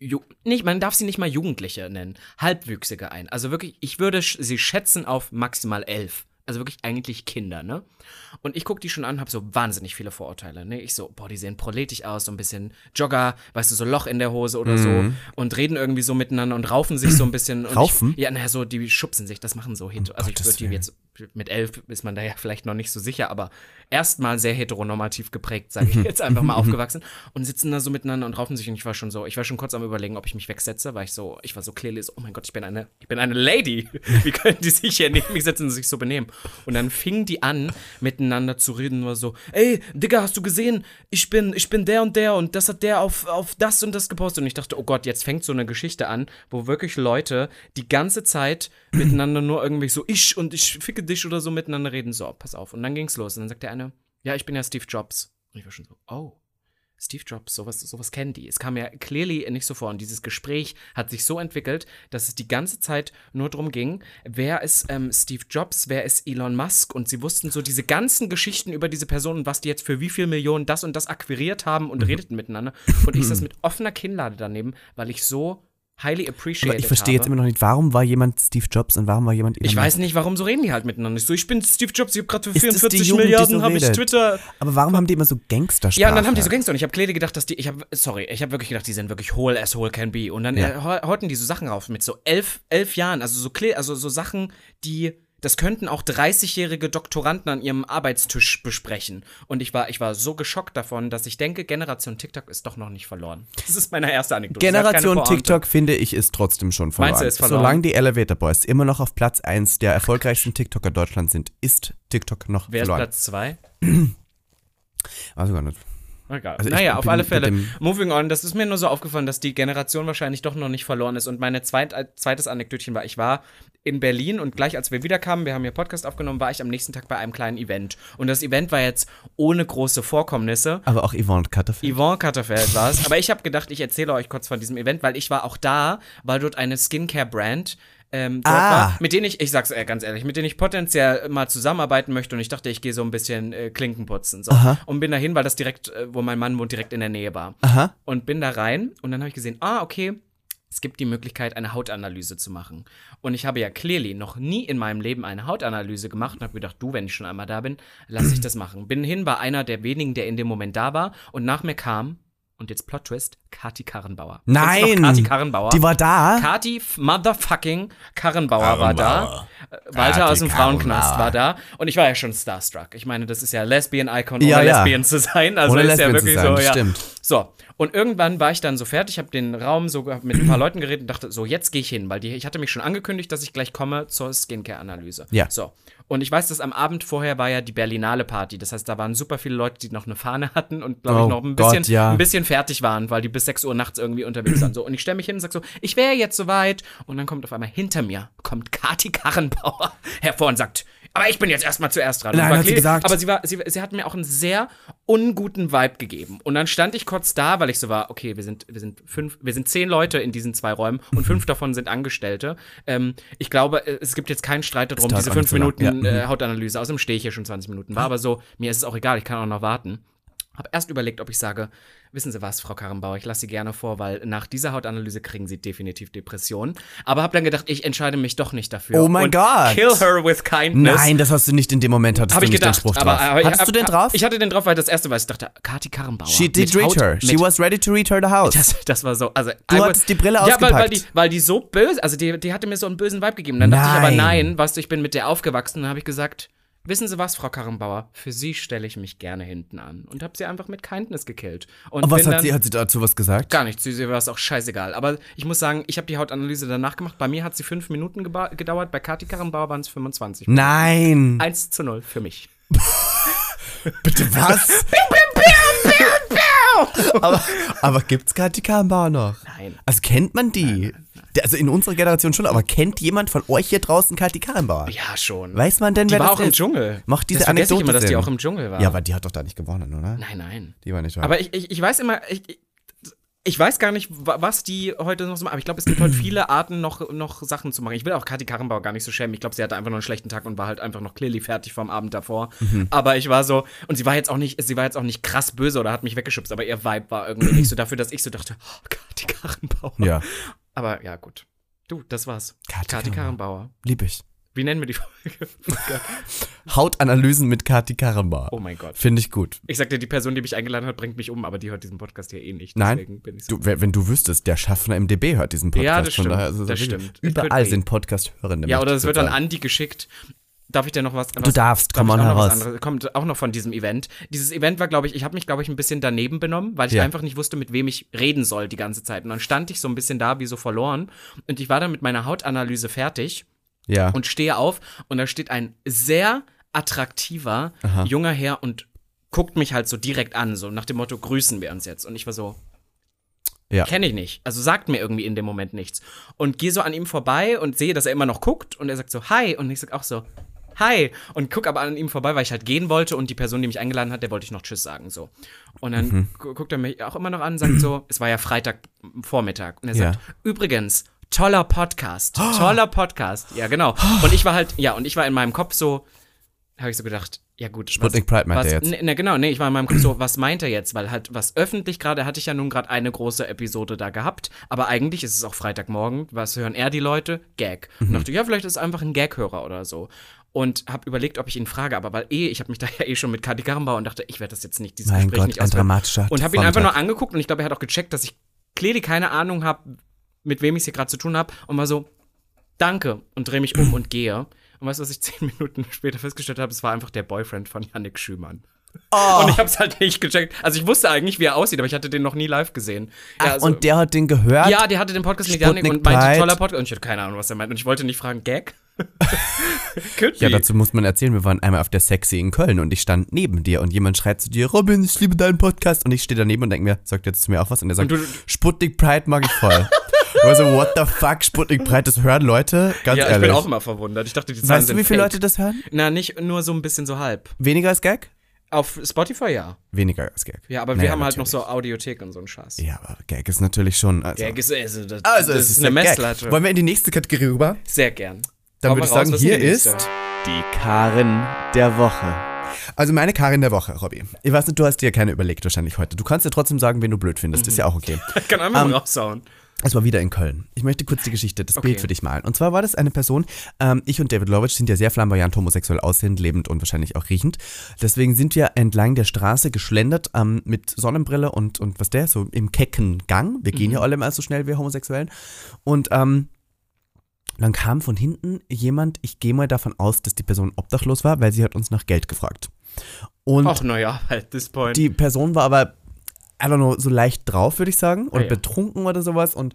Ju nicht, man darf sie nicht mal Jugendliche nennen, Halbwüchsige ein. Also wirklich, ich würde sie schätzen auf maximal elf. Also wirklich eigentlich Kinder, ne? Und ich gucke die schon an, habe so wahnsinnig viele Vorurteile, ne? Ich so, boah, die sehen proletisch aus, so ein bisschen Jogger, weißt du, so Loch in der Hose oder so und reden irgendwie so miteinander und raufen sich so ein bisschen. Und Raufen? Ich, ja, naja, so, die schubsen sich, das machen so Hit. also ich Gottes würde die jetzt, mit elf ist man da ja vielleicht noch nicht so sicher, aber erstmal sehr heteronormativ geprägt, sage ich [laughs] jetzt einfach mal aufgewachsen und sitzen da so miteinander und raufen sich und ich war schon so, ich war schon kurz am überlegen, ob ich mich wegsetze, weil ich so, ich war so clearly so, oh mein Gott, ich bin eine, ich bin eine Lady. [laughs] Wie können die sich hier neben mich setzen und sich so benehmen? Und dann fingen die an, miteinander zu reden, nur so, ey, Digga, hast du gesehen? Ich bin, ich bin der und der und das hat der auf, auf das und das gepostet. Und ich dachte, oh Gott, jetzt fängt so eine Geschichte an, wo wirklich Leute die ganze Zeit [clears throat] miteinander nur irgendwie so, ich und ich ficke dich oder so miteinander reden. So, pass auf. Und dann ging's los. Und dann sagt der eine, ja, ich bin ja Steve Jobs. Und ich war schon so, oh. Steve Jobs, sowas, sowas kennen die. Es kam ja clearly nicht so vor. Und dieses Gespräch hat sich so entwickelt, dass es die ganze Zeit nur darum ging, wer ist ähm, Steve Jobs, wer ist Elon Musk. Und sie wussten so diese ganzen Geschichten über diese Person und was die jetzt für wie viel Millionen das und das akquiriert haben Mhm. und redeten miteinander. Und ich saß [clears throat] mit offener Kinnlade daneben, weil ich so highly appreciated Aber ich verstehe jetzt immer noch nicht, warum war jemand Steve Jobs und warum war jemand Elon Ich weiß nicht, warum so reden die halt miteinander. Ich so, ich bin Steve Jobs, ich habe gerade für Ist das die 44 Jugend, Milliarden so habe ich? Twitter. Aber warum haben die immer so Gangstersprache? Ja, und dann haben die so Gangster und ich habe Klede gedacht, dass die, ich habe, sorry, ich habe wirklich gedacht, die sind wirklich whole as whole can be. Und dann Ja. äh, die so Sachen rauf mit so elf, elf Jahren, also so, Kle also so Sachen, die, das könnten auch 30-jährige Doktoranden an ihrem Arbeitstisch besprechen. Und ich war, ich war so geschockt davon, dass ich denke, Generation TikTok ist doch noch nicht verloren. [laughs] Das ist meine erste Anekdote. Generation. TikTok, finde ich, ist trotzdem schon verloren. Meinst du, ist verloren? Solange die Elevator Boys immer noch auf Platz 1 der erfolgreichsten TikToker Deutschlands sind, ist TikTok noch Wer ist verloren. Platz zwei? [clears throat] Also gar nicht. Egal. Also naja, auf alle Fälle. Moving on, das ist mir nur so aufgefallen, dass die Generation wahrscheinlich doch noch nicht verloren ist. Und meine zweit, äh, zweites Anekdötchen war, ich war in Berlin und gleich als wir wiederkamen, wir haben hier Podcast aufgenommen, war ich am nächsten Tag bei einem kleinen Event. Und das Event war jetzt ohne große Vorkommnisse. Aber auch Yvonne Cutterfield. Yvonne Katterfeld war es. Aber ich habe gedacht, ich erzähle euch kurz von diesem Event, weil ich war auch da, weil dort eine Skincare-Brand ähm, Ah. war, mit denen ich, ich sag's äh, ganz ehrlich, mit denen ich potenziell mal zusammenarbeiten möchte und ich dachte, ich gehe so ein bisschen äh, Klinken putzen. So. Und bin dahin, weil das direkt, äh, wo mein Mann wohnt, direkt in der Nähe war. Aha. Und bin da rein und dann habe ich gesehen, ah, okay, es gibt die Möglichkeit, eine Hautanalyse zu machen. Und ich habe ja clearly noch nie in meinem Leben eine Hautanalyse gemacht und habe gedacht, du, wenn ich schon einmal da bin, lass ich das machen. Bin hin, war einer der wenigen, der in dem Moment da war und nach mir kam, Und jetzt Plot Twist, Kati Karrenbauer. Nein! Kati Karrenbauer. Die war da? Kati Motherfucking Karrenbauer, war da. Karrenbauer. Walter Kati aus dem Frauenknast Karrenbauer. war da. Und ich war ja schon starstruck. Ich meine, das ist ja Lesbian-Icon, Ja, ohne ja. Lesbian zu sein. Also Ohne ist ja Lesbian zu wirklich sein, so, ja. stimmt. So, und irgendwann war ich dann so fertig, habe den Raum so mit ein paar Leuten geredet und dachte, so, jetzt gehe ich hin, weil die, ich hatte mich schon angekündigt, dass ich gleich komme zur Skincare-Analyse. Ja. So. Und ich weiß, dass am Abend vorher war ja die Berlinale Party. Das heißt, da waren super viele Leute, die noch eine Fahne hatten und, glaube Oh ich, noch ein bisschen, Gott, ja. ein bisschen fertig waren, weil die bis 6 Uhr nachts irgendwie unterwegs waren. So, und ich stelle mich hin und sage so, ich wäre jetzt soweit. Und dann kommt auf einmal hinter mir, kommt Kati Karrenbauer [laughs] hervor und sagt, aber ich bin jetzt erstmal zuerst dran. Nein, hat sie gesagt. Aber sie, war, sie, sie hat mir auch einen sehr unguten Vibe gegeben. Und dann stand ich kurz da, weil ich so war, okay, wir sind, wir sind fünf, wir sind zehn Leute in diesen zwei Räumen und fünf davon sind Angestellte. Ähm, ich glaube, äh, es gibt jetzt keinen Streit darum, diese fünf. Minuten Ja. Äh, Hautanalyse. Außerdem stehe ich hier schon 20 Minuten. War aber so, mir ist es auch egal, ich kann auch noch warten. Hab erst überlegt, ob ich sage, wissen Sie was, Frau Karrenbauer, ich lasse Sie gerne vor, weil nach dieser Hautanalyse kriegen Sie definitiv Depressionen. Aber hab dann gedacht, ich entscheide mich doch nicht dafür. Oh mein Gott. Kill her with kindness. Nein, das hast du nicht in dem Moment, hattest Habe du ich nicht gedacht, den Spruch aber, drauf. aber Hattest hab- du den drauf? Ich hatte den drauf, weil das erste war, ich dachte, Kati Karrenbauer. She did read Haut- her. She was ready to read her the house. das, das war so, also Du I hattest die Brille ja, weil, weil, ausgepackt. die, weil die so böse, also die, die hatte mir so einen bösen Vibe gegeben. Dann dachte ich aber Nein. nein, weißt du, ich bin mit der aufgewachsen dann habe ich gesagt, wissen Sie was, Frau Karrenbauer, für Sie stelle ich mich gerne hinten an und habe sie einfach mit Kindness gekillt. Und was hat sie, hat sie dazu was gesagt? Gar nichts, sie war es auch scheißegal. Aber ich muss sagen, ich habe die Hautanalyse danach gemacht. Bei mir hat sie fünf Minuten gedauert, bei Kati Karrenbauer waren es 25. Nein. 1 zu 0 für mich. [laughs] Bitte was? [laughs] aber, aber gibt's Kati Karrenbauer noch? Nein. Also kennt man die? Der- Also in unserer Generation schon, aber kennt jemand von euch hier draußen Kati Karrenbauer? Ja, schon. Weiß man denn, die wer war das auch im ist? Dschungel. Macht diese das vergesse ich Anekdote immer, dass die auch im Dschungel war. Ja, aber die hat doch da nicht gewonnen, oder? nein, nein. Die war nicht wahr. Aber ich, ich, ich weiß immer, ich, ich- weiß gar nicht, wa- was die heute noch so machen. Aber ich glaube, es gibt heute viele Arten, noch, noch Sachen zu machen. Ich will auch Kathi Karrenbauer gar nicht so schämen. Ich glaube, sie hatte einfach nur einen schlechten Tag und war halt einfach noch clearly fertig vom Abend davor. Mhm. Aber ich war so, und sie war jetzt auch nicht, sie war jetzt auch nicht krass böse oder hat mich weggeschubst, aber ihr Vibe war irgendwie nicht so dafür, dass ich so dachte, oh, Kathi Karrenbauer. Ja. Aber ja, gut. Du, das war's. Kathi Kathi Karrenbauer. Lieb ich. Wie nennen wir die Folge? [laughs] Hautanalysen mit Kati Karrenbauer. Oh mein Gott. Finde ich gut. Ich sagte, die Person, die mich eingeladen hat, bringt mich um, aber die hört diesen Podcast hier eh nicht. Nein, Deswegen bin ich so. Du, wenn du wüsstest, der Schaffner MDB hört diesen Podcast. Ja, das stimmt, daher es das stimmt. Überall be. sind Podcast-Hörende. Ja, oder es wird an. Andi geschickt. Darf ich dir noch was? was darfst, darf komm ich on auch noch was heraus. anderes? Kommt auch noch von diesem Event. Dieses Event war, glaube ich, ich habe mich, glaube ich, ein bisschen daneben benommen, weil ich Ja. einfach nicht wusste, mit wem ich reden soll die ganze Zeit. Und dann stand ich so ein bisschen da, wie so verloren. Und ich war dann mit meiner Hautanalyse fertig Ja. und stehe auf. Und da steht ein sehr attraktiver junger Herr und guckt mich halt so direkt an, so nach dem Motto, grüßen wir uns jetzt. Und ich war so, ja. Kenne ich nicht. Also sagt mir irgendwie in dem Moment nichts. Und gehe so an ihm vorbei und sehe, dass er immer noch guckt und er sagt so, hi. Und ich sag auch so, hi. Und guck aber an ihm vorbei, weil ich halt gehen wollte und die Person, die mich eingeladen hat, der wollte ich noch Tschüss sagen. So. Und dann Mhm. gu- guckt er mich auch immer noch an und sagt so, es war ja Freitagvormittag. Und er Ja. sagt, übrigens, toller Podcast. Toller Podcast. Ja, genau. Und ich war halt, ja, und ich war in meinem Kopf so, habe ich so gedacht, ja gut. Sputnik Pride meint was, er jetzt. Ne, ne, genau, nee, ich war in meinem Kopf so, was meint er jetzt? Weil halt, was öffentlich gerade, hatte ich ja nun gerade eine große Episode da gehabt, aber eigentlich ist es auch Freitagmorgen, was hören er die Leute? Gag. Und dachte, ja, vielleicht ist es einfach ein Gag-Hörer oder so. Und habe überlegt, ob ich ihn frage, aber weil eh, ich habe mich da [laughs] ja eh schon mit Kati Garmbau und dachte, ich werde das jetzt nicht, dieses Mein Gespräch Gott, nicht ausführen. Und habe ihn einfach nur angeguckt und ich glaube, er hat auch gecheckt, dass ich clearly keine Ahnung habe, mit wem ich es hier gerade zu tun habe und war so, danke und drehe mich um und gehe. Und weißt du, was ich [laughs] zehn Minuten später festgestellt habe? Es war einfach der Boyfriend von Yannick Schümann. Oh. Und ich habe es halt nicht gecheckt. Also ich wusste eigentlich, wie er aussieht, aber ich hatte den noch nie live gesehen. Ja, Ach, also, und der hat den gehört? ja, der hatte den Podcast mit Yannick und meinte, Pride. toller Podcast. Und ich hatte keine Ahnung, was er meint. Und ich wollte nicht fragen, Gag? [laughs] Ja, dazu muss man erzählen, wir waren einmal auf der Sexy in Köln und ich stand neben dir und jemand schreit zu dir, Robin, ich liebe deinen Podcast. Und ich stehe daneben und denke mir, sagt jetzt zu mir auch was? Und er sagt, Und du- Sputnik Pride mag ich voll. [laughs] Ich so, what the fuck, Sputnik Pride, das hören Leute? Ganz ja, ich ehrlich. bin auch immer verwundert. Ich dachte, die Zahlen weißt du, wie viele fake. Leute das hören? Na, nicht nur so ein bisschen so halb. Weniger als Gag? Auf Spotify ja. Weniger als Gag. Ja, aber wir Naja, haben halt noch natürlich. so Audiothek und so einen Scheiß. Ja, aber Gag ist natürlich schon. Also, Gag ist, also, das, also das ist eine. Messlatte. Wollen wir in die nächste Kategorie rüber? Sehr gern. Dann Hau würde ich raus, sagen, hier ist. Die Karin der Woche. Also meine Karin der Woche, Robby. Ich weiß nicht, du hast dir keine überlegt wahrscheinlich heute. Du kannst ja trotzdem sagen, wen du blöd findest. Ist ja auch okay. [laughs] Ich kann einfach Ähm, mal raushauen. Es war wieder in Köln. Ich möchte kurz die Geschichte, das Okay. Bild für dich malen. Und zwar war das eine Person, ähm, ich und David Lovitch sind ja sehr flamboyant homosexuell aussehend, lebend und wahrscheinlich auch riechend. Deswegen sind wir entlang der Straße geschlendert ähm, mit Sonnenbrille und, und was der, so im kecken Gang. Wir gehen ja alle mal so schnell wie Homosexuellen. Und ähm, dann kam von hinten jemand, ich gehe mal davon aus, dass die Person obdachlos war, weil sie hat uns nach Geld gefragt. Und Ach, naja, at this point. die Person war aber, I don't know, so leicht drauf, würde ich sagen. Oder Ah, ja. betrunken oder sowas. Und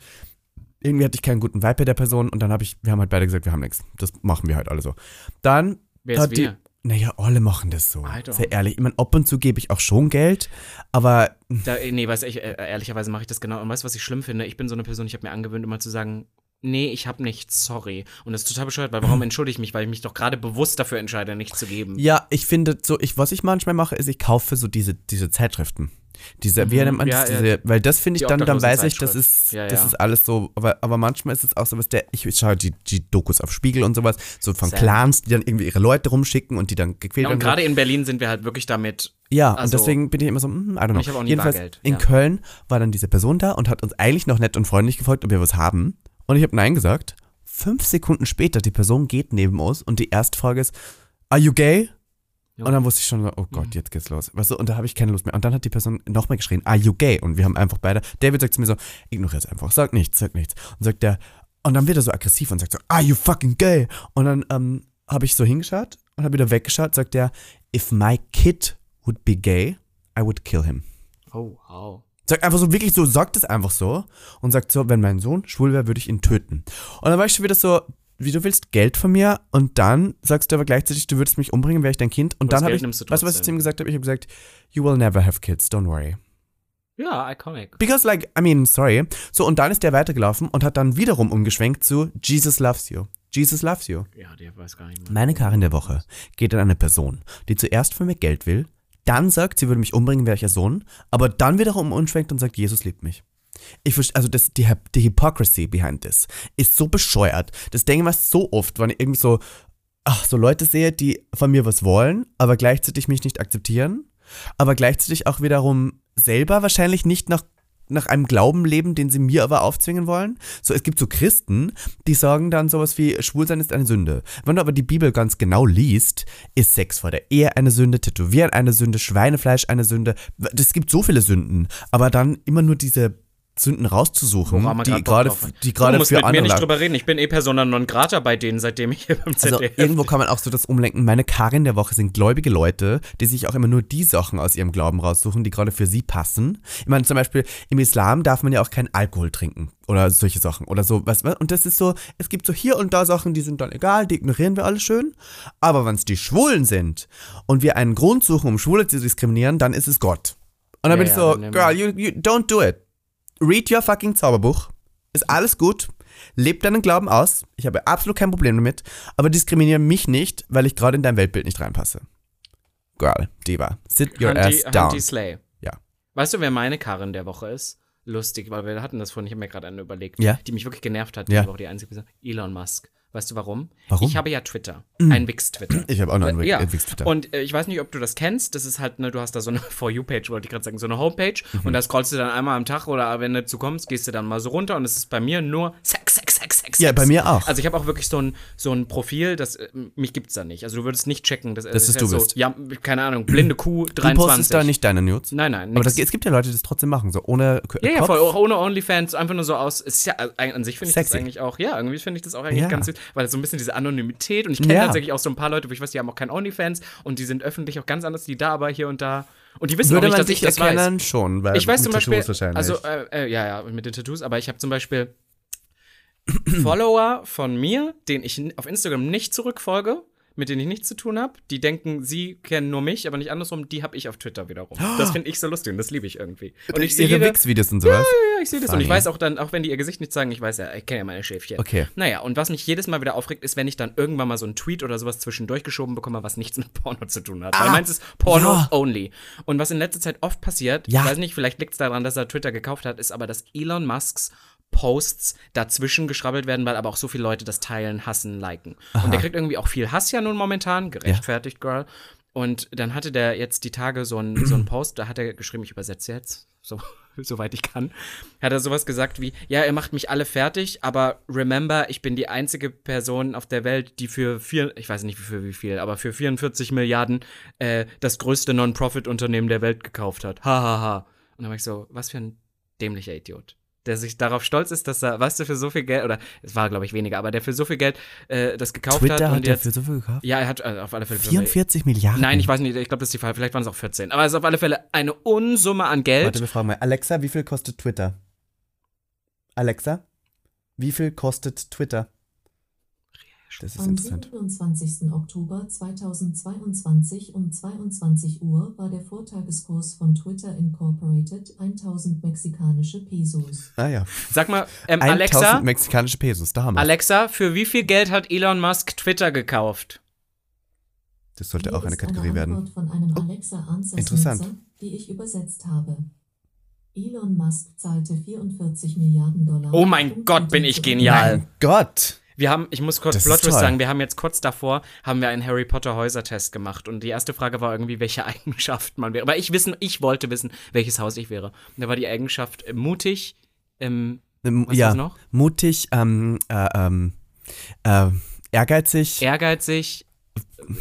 irgendwie hatte ich keinen guten Vibe bei der Person. Und dann habe ich, wir haben halt beide gesagt, wir haben nichts. Das machen wir halt alle so. Dann Wer ist hat die. Naja, alle machen das so. Sehr ehrlich. Ich meine, ab und zu gebe ich auch schon Geld, aber Da, nee, weißt du, äh, ehrlicherweise mache ich das genau. Und weißt du, was ich schlimm finde? Ich bin so eine Person, ich habe mir angewöhnt, immer zu sagen, nee, ich habe nichts, sorry. Und das ist total bescheuert, weil warum [laughs] entschuldige ich mich? Weil ich mich doch gerade bewusst dafür entscheide, nichts zu geben. ja, ich finde so, ich, was ich manchmal mache, ist, ich kaufe so diese, diese Zeitschriften. Diese, wie nennt man das? Mhm. Ja, ja. diese, weil das finde ich dann, dann weiß ich, das ist, Ja, das ja. ist alles so, aber, aber manchmal ist es auch so was, der, ich schaue die, die Dokus auf Spiegel und sowas, so von Sam. Clans, die dann irgendwie ihre Leute rumschicken und die dann gequält Ja, und werden. gerade in Berlin sind wir halt wirklich damit. Ja, und Also- deswegen bin ich immer so, hm, I don't know. Ich habe auch nie Jedenfalls Bargeld, in ja. Köln war dann diese Person da und hat uns eigentlich noch nett und freundlich gefragt, ob wir was haben. Und ich habe Nein gesagt. Fünf Sekunden später, die Person geht neben uns und die erste Frage ist, are you gay? Ja. Und dann wusste ich schon, so, oh Mhm. Gott, jetzt geht's los. Weißt du, und da habe ich keine Lust mehr. Und dann hat die Person nochmal geschrien, are you gay? Und wir haben einfach beide, David sagt zu mir so, ignoriere es einfach, sag nichts, sag nichts. Und sagt der, und dann wird er so aggressiv und sagt so, are you fucking gay? Und dann ähm, habe ich so hingeschaut und habe wieder weggeschaut, sagt der, if my kid would be gay, I would kill him. Oh, wow. Sagt einfach so, wirklich so, sagt es einfach so und sagt so, wenn mein Sohn schwul wäre, würde ich ihn töten. Und dann war ich schon wieder so, wie du willst Geld von mir und dann sagst du aber gleichzeitig, du würdest mich umbringen, wäre ich dein Kind. Und das dann habe ich, weißt du, was ich zu ihm gesagt habe? Ich habe gesagt, you will never have kids, don't worry. Ja, iconic. Because like, I mean, sorry. So, und dann ist der weitergelaufen und hat dann wiederum umgeschwenkt zu Jesus loves you. Jesus loves you. Ja, der weiß gar nicht mehr. Meine Karin der Woche geht an eine Person, die zuerst von mir Geld will, dann sagt, sie würde mich umbringen, wäre ich ihr Sohn, aber dann wiederum umschwenkt und sagt, Jesus liebt mich. Ich verstehe, also das, die, die Hypocrisy behind this ist so bescheuert. Das denke ich mir so oft, wenn ich irgendwie so, ach, so Leute sehe, die von mir was wollen, aber gleichzeitig mich nicht akzeptieren, aber gleichzeitig auch wiederum selber wahrscheinlich nicht nach, nach einem Glauben leben, den sie mir aber aufzwingen wollen. So, es gibt so Christen, die sagen dann sowas wie, Schwulsein ist eine Sünde. Wenn du aber die Bibel ganz genau liest, ist Sex vor der Ehe eine Sünde, Tätowieren eine Sünde, Schweinefleisch eine Sünde. Es gibt so viele Sünden, aber dann immer nur diese Sünden rauszusuchen, die gerade die du gerade musst für mit mir nicht drüber reden. Ich bin eh Persona non grata bei denen, seitdem ich hier beim Also ZDF irgendwo kann man auch so das umlenken. Meine Karin der Woche sind gläubige Leute, die sich auch immer nur die Sachen aus ihrem Glauben raussuchen, die gerade für sie passen. Ich meine, zum Beispiel im Islam darf man ja auch keinen Alkohol trinken oder solche Sachen oder so. Was, und das ist so, es gibt so hier und da Sachen, die sind dann egal, die ignorieren wir alle schön. Aber wenn es die Schwulen sind und wir einen Grund suchen, um Schwule zu diskriminieren, dann ist es Gott. Und dann Ja, bin ich ja, so, nehmen girl, you, you don't do it. Read your fucking Zauberbuch. Ist alles gut. Leb deinen Glauben aus. Ich habe absolut kein Problem damit. Aber diskriminiere mich nicht, weil ich gerade in dein Weltbild nicht reinpasse. Girl, Diva, sit your Handy, ass down. Handy Slay. Ja. Weißt du, wer meine Karin der Woche ist? Lustig, weil wir hatten das vorhin, ich habe mir gerade eine überlegt, Ja. die mich wirklich genervt hat, Ja. die Woche, die einzige Person. Elon Musk. Weißt du warum? Warum? Ich habe ja Twitter. Ein Wix-Twitter. Ich habe auch noch einen ja. Wix Twitter. Und äh, ich weiß nicht, ob du das kennst. Das ist halt, ne, du hast da so eine [laughs] For You-Page, wollte ich gerade sagen, so eine Homepage. Mhm. Und da scrollst du dann einmal am Tag oder wenn du zu kommst, gehst du dann mal so runter und es ist bei mir nur Sex, Sex, Sex, Sex. Ja, bei mir auch. Also ich habe auch wirklich so ein, so ein Profil, das äh, mich gibt's da nicht. Also du würdest nicht checken, dass, Dass es heißt du so, bist. Ja, keine Ahnung, blinde Kuh du 23. postest da nicht deine Nudes? Nein, nein, Aber nix. das, es gibt ja Leute, die das trotzdem machen, so ohne K Ja, ja, voll, auch ohne OnlyFans, einfach nur so aus. Ist ja, äh, an sich finde ich Sexy. das eigentlich auch, ja, irgendwie finde ich das auch eigentlich Ja. ganz süß, weil es so ein bisschen diese Anonymität und ich kenne Ja. tatsächlich auch so ein paar Leute, wo ich weiß, die haben auch kein OnlyFans und die sind öffentlich auch ganz anders, die da aber hier und da. Und die wissen Würde auch nicht, man dass sich ich das weiß. erkennen? Schon, weil Ich weiß zum Beispiel, Tattoos wahrscheinlich. also, äh, äh, ja, ja, mit den Tattoos, aber ich habe zum Beispiel [clears throat] Follower von mir, denen ich auf Instagram nicht zurückfolge, mit denen ich nichts zu tun habe, die denken, sie kennen nur mich, aber nicht andersrum, die habe ich auf Twitter wiederum. [gasps] Das finde ich so lustig und das liebe ich irgendwie. Und ich sehe ihre Wix-Videos und sowas. ja, ich sehe das. Und ich weiß auch dann, auch wenn die ihr Gesicht nicht zeigen, ich weiß ja, ich kenne ja meine Schäfchen. Okay. Naja, und was mich jedes Mal wieder aufregt, ist, wenn ich dann irgendwann mal so einen Tweet oder sowas zwischendurch geschoben bekomme, was nichts mit Porno zu tun hat. Weil Ah, meins ist Porno ja. only. Und was in letzter Zeit oft passiert, Ja. ich weiß nicht, vielleicht liegt es daran, dass er Twitter gekauft hat, ist aber, dass Elon Musks Posts dazwischen geschrabbelt werden, weil aber auch so viele Leute das teilen, hassen, liken. Und der kriegt irgendwie auch viel Hass ja nun momentan, gerechtfertigt, Girl. Und dann hatte der jetzt die Tage so einen so einen Post, da hat er geschrieben, ich übersetze jetzt, so, [laughs] soweit ich kann, hat er sowas gesagt wie, ja, ihr macht mich alle fertig, aber remember, ich bin die einzige Person auf der Welt, die für vier, ich weiß nicht für wie viel, aber für 44 Milliarden äh, das größte Non-Profit-Unternehmen der Welt gekauft hat. Hahaha. Ha, ha. Und dann war ich so, was für ein dämlicher Idiot der sich darauf stolz ist, dass er, weißt du, für so viel Geld, oder es war, glaube ich, weniger, aber der für so viel Geld äh, das gekauft Twitter hat. hat und er jetzt, für so viel gekauft? ja, er hat äh, auf alle Fälle für- 44 Milliarden? Nein, ich weiß nicht, ich glaube, das ist die Fall. Vielleicht waren es auch 14. Aber es ist auf alle Fälle eine Unsumme an Geld. Warte, wir fragen mal. Alexa, wie viel kostet Twitter? Alexa, wie viel kostet Twitter? Das ist Am interessant. 27. Oktober 2022 um 22 Uhr war der Vortageskurs von Twitter Incorporated 1000 mexikanische Pesos. Ah ja. Sag mal, ähm, 1000 Alexa, mexikanische Pesos, da haben wir. Alexa, für wie viel Geld hat Elon Musk Twitter gekauft? Das sollte Hier auch eine ist Kategorie werden. Antwort von einem Alexa Answers interessant. Nutzer, die ich übersetzt habe. Elon Musk zahlte 44 Milliarden Dollar. Oh mein Gott, bin ich genial. Mein Gott! Wir haben, ich muss kurz Plot sagen, wir haben jetzt kurz davor, haben wir einen Harry Potter Häusertest gemacht und die erste Frage war irgendwie, welche [laughs] Eigenschaft man wäre. Weil ich wissen, ich wollte wissen, welches Haus ich wäre. Und da war die Eigenschaft äh, mutig, ähm, Ähm, Was ja, noch? mutig, ähm, äh, ähm, äh, ehrgeizig. ehrgeizig,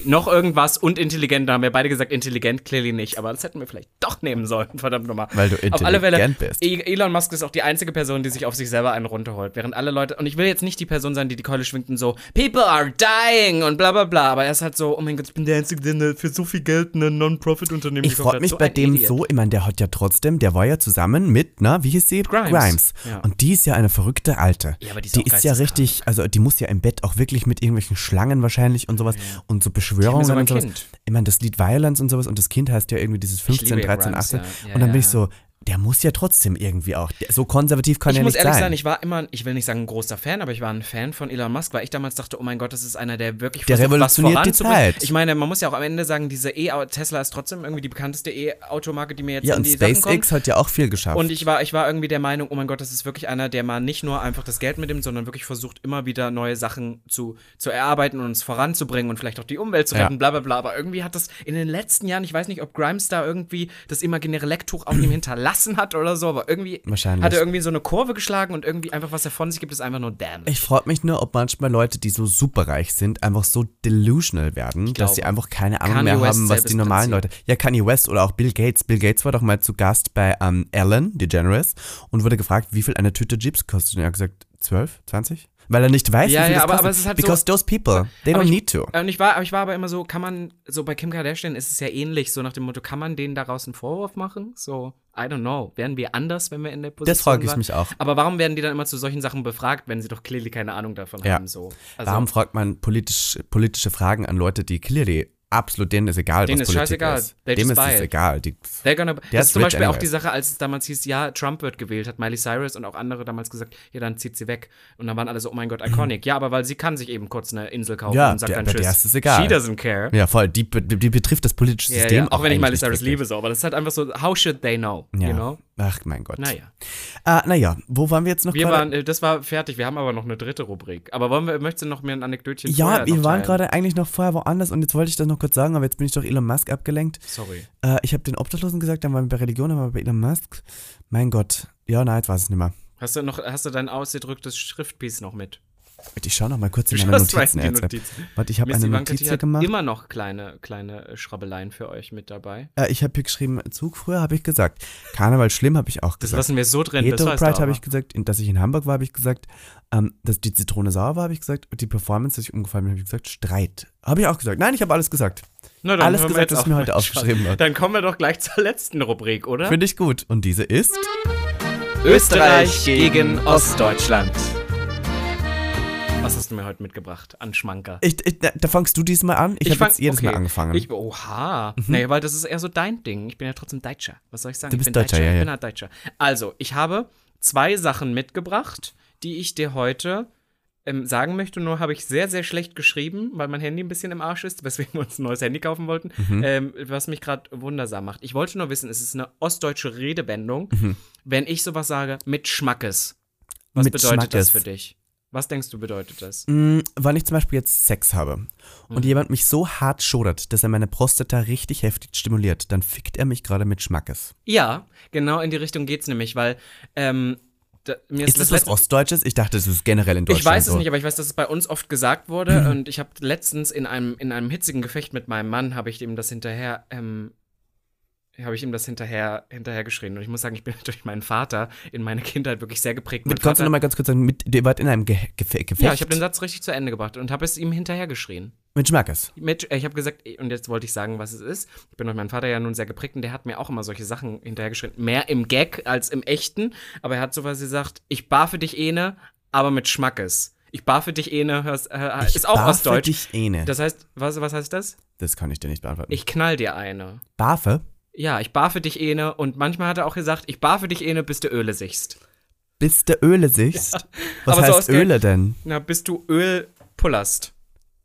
noch irgendwas und intelligent. Da haben wir beide gesagt, intelligent, clearly nicht. Aber das hätten wir vielleicht doch nehmen sollen, verdammt nochmal. Weil du Auf alle Fälle, intelligent bist. E- Elon Musk ist auch die einzige Person, die sich auf sich selber einen runterholt. Während alle Leute, und ich will jetzt nicht die Person sein, die die Keule schwingt und so, People are dying und bla bla bla. Aber er ist halt so, oh mein Gott, ich bin der Einzige, der für so viel Geld ein Non-Profit-Unternehmen Ich freue mich So bei dem Idiot. so, ich meine, der hat ja trotzdem, der war ja zusammen mit, na, wie hieß sie? Grimes. Ja. Und die ist ja eine verrückte Alte. Ja, aber die ist die ist ja richtig, also die muss ja im Bett auch wirklich mit irgendwelchen Schlangen wahrscheinlich und sowas und so Beschwörungen sogar ein und sowas. Kind. Ich meine, das Lied Violence und sowas und das Kind heißt ja irgendwie dieses 15, liebe ja 13, Grimes, 18. ja. Ja, und dann bin ich so, der muss ja trotzdem irgendwie auch, der, so konservativ kann Ich er muss nicht ehrlich sein. sein, ich war immer, ich will nicht sagen ein großer Fan, aber ich war ein Fan von Elon Musk, weil ich damals dachte, oh mein Gott, das ist einer, der wirklich Der versucht, was revolutioniert die. Zeit. Ich meine, man muss ja auch am Ende sagen, diese E Tesla ist trotzdem irgendwie die bekannteste E-Automarke, die mir jetzt ja, in und die Sachen kommt. SpaceX hat ja auch viel geschafft. Und ich war, ich war irgendwie der Meinung, oh mein Gott, das ist wirklich einer, der mal nicht nur einfach das Geld mitnimmt, sondern wirklich versucht, immer wieder neue Sachen zu, zu erarbeiten und uns voranzubringen und vielleicht auch die Umwelt zu Ja. retten, bla bla bla. Aber irgendwie hat das in den letzten Jahren, ich weiß nicht, ob Grimes da irgendwie das imaginäre Lecktuch auf ihm [clears throat] hinterlassen hat oder so, aber irgendwie Wahrscheinlich. hat er irgendwie so eine Kurve geschlagen und irgendwie einfach, was er von sich gibt, ist einfach nur damn. Ich frage mich nur, ob manchmal Leute, die so superreich sind, einfach so delusional werden, dass sie einfach keine Ahnung Kanye mehr West, haben, was die normalen Prinzip. Leute. Ja, Kanye West oder auch Bill Gates. Bill Gates war doch mal zu Gast bei ähm, Ellen DeGeneres und wurde gefragt, wie viel eine Tüte Chips kostet. Und er hat gesagt, 12, 20? Weil er nicht weiß, Ja, wie viel ja, das aber- kostet. aber es ist halt so- Because those people, they don't ich- need to. Und ich war, aber ich war aber immer so, kann man, so bei Kim Kardashian ist es ja ähnlich, so nach dem Motto, kann man denen daraus einen Vorwurf machen? So, I don't know. Wären wir anders, wenn wir in der Position Das frage ich waren? mich auch. Aber warum werden die dann immer zu solchen Sachen befragt, wenn sie doch clearly keine Ahnung davon Ja. haben? So. Also, Warum fragt man politisch, politische Fragen an Leute, die clearly absolut, denen ist egal, Denen was ist Politik scheißegal. ist. They Dem ist es egal. Die, gonna, das ist zum Beispiel auch anyways. die Sache, als es damals hieß, ja, Trump wird gewählt, hat Miley Cyrus und auch andere damals gesagt, ja, dann zieht sie weg. Und dann waren alle so, oh mein Gott, iconic. Ja, aber weil sie kann sich eben kurz eine Insel kaufen Ja, und sagt der- dann Tschüss. der ist es egal. She doesn't care. ja, voll. Die, be- die betrifft das politische Ja, System. ja, auch wenn ich Miley Cyrus liebe, so, aber das ist halt einfach so, how should they know? Ja. You know? Ach, mein Gott. Naja. Ah, naja, wo waren wir jetzt noch Wir gerade? waren, äh, das war fertig, wir haben aber noch eine dritte Rubrik. Aber wollen wir, möchtest du noch mehr ein Anekdötchen Ja, wir waren gerade eigentlich noch vorher woanders und jetzt wollte ich das noch kurz sagen, aber jetzt bin ich durch Elon Musk abgelenkt. Sorry. Äh, ich habe den Obdachlosen gesagt, dann waren wir bei Religion, dann waren wir bei Elon Musk. Mein Gott. Ja, nein, jetzt weiß ich nicht mehr. Hast du noch, hast du dein ausgedrücktes Schriftpiece noch mit? Ich schaue noch mal kurz in meine Notizen. Notizen. Warte, ich habe eine Notiz hier hat gemacht. immer noch kleine, kleine Schrabbeleien für euch mit dabei. Äh, ich habe hier geschrieben, Zug früher habe ich gesagt. Karneval schlimm habe ich auch Das gesagt. lassen wir so drin, das Hetero du Pride habe ich gesagt, in- dass ich in Hamburg war, habe ich gesagt, ähm, dass die Zitrone sauer war, habe ich gesagt, und die Performance, dass ich umgefallen bin, habe ich gesagt, Streit. Habe ich auch gesagt. Nein, ich habe alles gesagt. Na, dann alles gesagt, was mir heute aufgeschrieben habe. Dann kommen wir doch gleich zur letzten Rubrik, oder? Finde ich gut. Und diese ist? Österreich gegen Ostdeutschland. Was hast du mir heute mitgebracht an Schmanker? Ich, ich, da, fangst du diesmal an. Ich, habe fang- jetzt jedes okay. Mal angefangen. Ich, oha. Naja, weil das ist eher so dein Ding. Ich bin ja trotzdem Deutscher. Was soll ich sagen? Du ich bist bin Deutscher, ja, Ich ja. bin halt Deutscher. Also, ich habe zwei Sachen mitgebracht, die ich dir heute ähm, sagen möchte. Nur habe ich sehr, sehr schlecht geschrieben, weil mein Handy ein bisschen im Arsch ist, [laughs] weswegen wir uns ein neues Handy kaufen wollten. Mhm. Ähm, was mich gerade wundersam macht. Ich wollte nur wissen, es ist eine ostdeutsche Redewendung, Mhm. wenn ich sowas sage, mit Schmackes. Was bedeutet das Schmackes. für dich? Was denkst du, bedeutet das? Mm, Wenn ich zum Beispiel jetzt Sex habe und Mhm. jemand mich so hart schodert, dass er meine Prostata richtig heftig stimuliert, dann fickt er mich gerade mit Schmackes. Ja, genau in die Richtung geht's nämlich, weil ähm, da, mir Ist das was letzte- Ostdeutsches? Ich dachte, das ist generell in Deutschland Ich weiß so. es nicht, aber ich weiß, dass es bei uns oft gesagt wurde. und ich habe letztens in einem, in einem hitzigen Gefecht mit meinem Mann, habe ich ihm das hinterher, ähm, habe ich ihm das hinterher, hinterher geschrien. Und ich muss sagen, ich bin [laughs] durch meinen Vater in meine Kindheit wirklich sehr geprägt. Mit, kannst du Vater- noch mal ganz kurz sagen, mit, ihr wart in einem Ge Gefe Gefecht ja, ich habe den Satz richtig zu Ende gebracht und habe es ihm hinterher geschrien. mit Schmackes. Mit, äh, ich habe gesagt, und jetzt wollte ich sagen, was es ist. Ich bin durch meinen Vater ja nun sehr geprägt und der hat mir auch immer solche Sachen hinterhergeschrien. Mehr im Gag als im Echten. Aber er hat sowas gesagt, ich barfe dich ene, aber mit Schmackes. Ich barfe dich ene, hörst, äh, Ich ist auch barfe ostdeutsch. dich eine. Das, Das heißt, was, was heißt das? kann ich dir nicht beantworten. Ich knall dir eine. barfe? Ja, ich barfe dich ene und manchmal hat er auch gesagt, ich barfe dich ene, bis du Öle sichst. Bis der Öle sichst? Was aber so heißt Geld- Öle denn? Na, bis du Öl pullerst.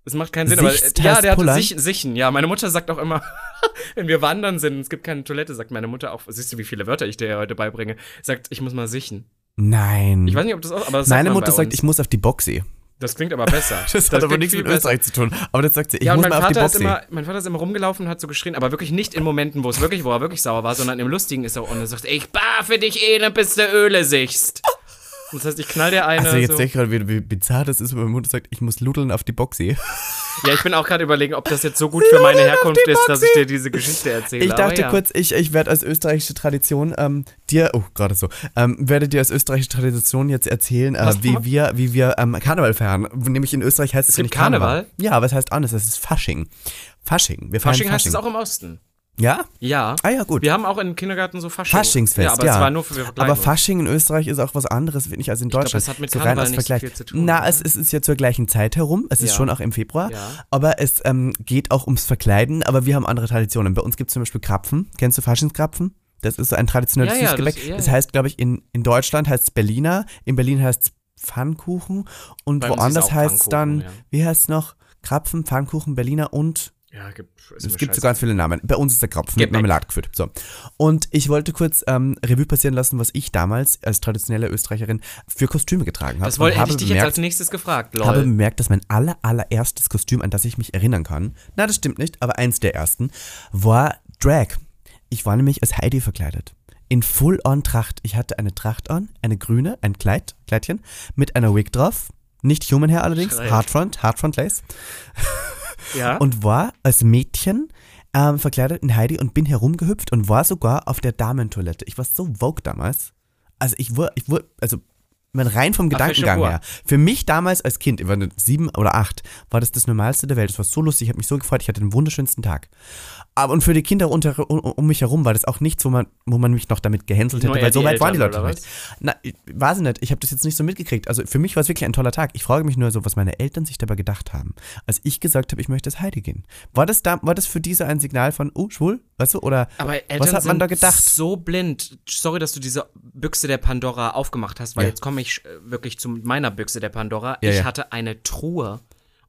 Das macht keinen Sinn, aber ja, der hat sich, sichen. Ja, meine Mutter sagt auch immer, [laughs] wenn wir wandern sind, es gibt keine Toilette, sagt meine Mutter auch, siehst du, wie viele Wörter ich dir heute beibringe, sagt, ich muss mal sichen. Nein. Ich weiß nicht, ob das auch, aber das sagt Meine Mutter sagt, ich muss auf die Boxy. Das klingt aber besser. [laughs] Das, hat aber nichts mit besser. Österreich zu tun. Aber das sagt sie, ich Ja, muss mein mal auf die Vater, ist Boxy. immer, mein Vater ist immer rumgelaufen und hat so geschrien, aber wirklich nicht in Momenten, wo es wirklich, wo er wirklich sauer war, sondern im Lustigen ist er und er sagt, ich barfe dich ene, bis du Öle sichst. Das heißt, ich knall dir eine. also jetzt so. sehe ich gerade, wie, wie bizarr das ist, wenn meine Mutter sagt, ich muss ludeln auf die Boxy. Ja, ich bin auch gerade überlegen, ob das jetzt so gut für meine Herkunft ist, dass ich dir diese Geschichte erzähle. Ich dachte ja. kurz, ich, ich werde als österreichische Tradition ähm, dir, oh, gerade so, ähm, werde dir als österreichische Tradition jetzt erzählen, äh, wie wir, wie wir ähm, Karneval feiern. Nämlich in Österreich heißt es, Es nicht Karneval. Karneval? Ja, aber es heißt anders, es ist Fasching. Fasching. Wir feiern Fasching heißt Fasching. es auch im Osten. Ja? Ja. Ah ja, gut. Wir haben auch im Kindergarten so Fasching. Faschingsfest, ja. aber ja. es war nur für wir Aber Fasching in Österreich ist auch was anderes, finde ich, als in glaub, Deutschland. das hat mit so Karneval nicht so viel zu tun, Na, oder? es, ist ja zur gleichen Zeit herum. Es ist Ja. schon auch im Februar. Ja. Aber es ähm, geht auch ums Verkleiden, aber wir haben andere Traditionen. Bei uns gibt es zum Beispiel Krapfen. Kennst du Faschingskrapfen? Das ist so ein traditionelles Ja, Süßgebäck. das- das heißt, glaube ich, in, in Deutschland heißt es Berliner, in Berlin heißt es Pfannkuchen und Bei ist woanders heißt es dann, wie heißt es noch? Krapfen, Pfannkuchen, Berliner und Ja, gibt, es gibt so ganz viele Namen. Bei uns ist der Krapfen mit. Marmelade gefüllt. So. Und ich wollte kurz ähm, Revue passieren lassen, was ich damals als traditionelle Österreicherin für Kostüme getragen habe. Das wollte, ich dich jetzt als nächstes gefragt, lol. habe bemerkt, dass mein aller, allererstes Kostüm, an das ich mich erinnern kann, na, das stimmt nicht, aber eins der ersten, war Drag. Ich war nämlich als Heidi verkleidet. In Full-on-Tracht. Ich hatte eine Tracht an, eine grüne, ein Kleid, Kleidchen, mit einer Wig drauf. Nicht Human Hair allerdings, Schräg. Hardfront, Hardfront Lace ja? und war als Mädchen ähm, verkleidet in Heidi und bin herumgehüpft und war sogar auf der Damentoilette. Ich war so vogue damals. Also ich wurde, ich wurde, also rein vom Gedankengang her. Für mich damals als Kind, ich war sieben oder acht, war das das Normalste der Welt. Es war so lustig, ich habe mich so gefreut, ich hatte den wunderschönsten Tag. Aber und für die Kinder unter, um, um mich herum war das auch nichts, wo man, wo man mich noch damit gehänselt hätte, weil so weit waren die Leute nicht. Na, ich weiß ich nicht, ich habe das jetzt nicht so mitgekriegt. Also für mich war es wirklich ein toller Tag. Ich frage mich nur so, was meine Eltern sich dabei gedacht haben, als ich gesagt habe, ich möchte als Heidi gehen. War das da, war das für diese ein Signal von, oh, schwul, weißt du, oder Aber Eltern was hat man sind da gedacht? so blind. Sorry, dass du diese Büchse der Pandora aufgemacht hast, weil Ja. jetzt komme ich äh, wirklich zu meiner Büchse der Pandora. Ja, ich ja. hatte eine Truhe.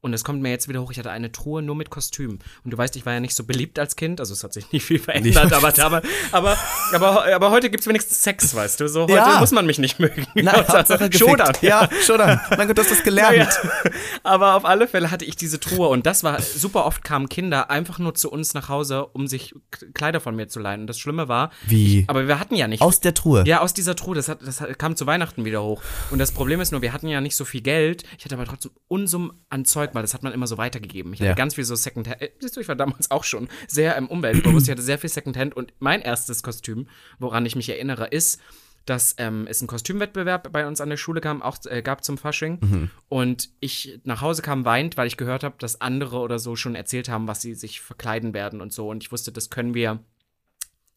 Und es kommt mir jetzt wieder hoch, ich hatte eine Truhe nur mit Kostüm. Und du weißt, ich war ja nicht so beliebt als Kind, also es hat sich [laughs] nicht viel verändert, aber, aber, aber, aber, aber heute gibt es wenigstens Sex, weißt du. So, heute Ja. muss man mich nicht mögen. Na, [laughs] Hauptsache gefickt. Showdown. Ja, Showdown. Mein Gott, du hast das gelernt. [laughs] Ja, aber auf alle Fälle hatte ich diese Truhe und das war super oft kamen Kinder einfach nur zu uns nach Hause, um sich Kleider von mir zu leihen. Und das Schlimme war, Wie? ich, aber wir hatten ja nicht Aus der Truhe. ja, aus dieser Truhe. Das, hat, das hat, kam zu Weihnachten wieder hoch. Und das Problem ist nur, wir hatten ja nicht so viel Geld. Ich hatte aber trotzdem Unsummen an Zeug, weil das hat man immer so weitergegeben. Ich hatte Ja. ganz viel so Secondhand. Äh, siehst du, ich war damals auch schon sehr ähm, umweltbewusst. Ich hatte sehr viel Secondhand. Und mein erstes Kostüm, woran ich mich erinnere, ist, dass ähm, es einen Kostümwettbewerb bei uns an der Schule kam, auch, äh, gab zum Fasching. Und ich nach Hause kam weint, weil ich gehört habe, dass andere oder so schon erzählt haben, was sie sich verkleiden werden und so. Und ich wusste, das können wir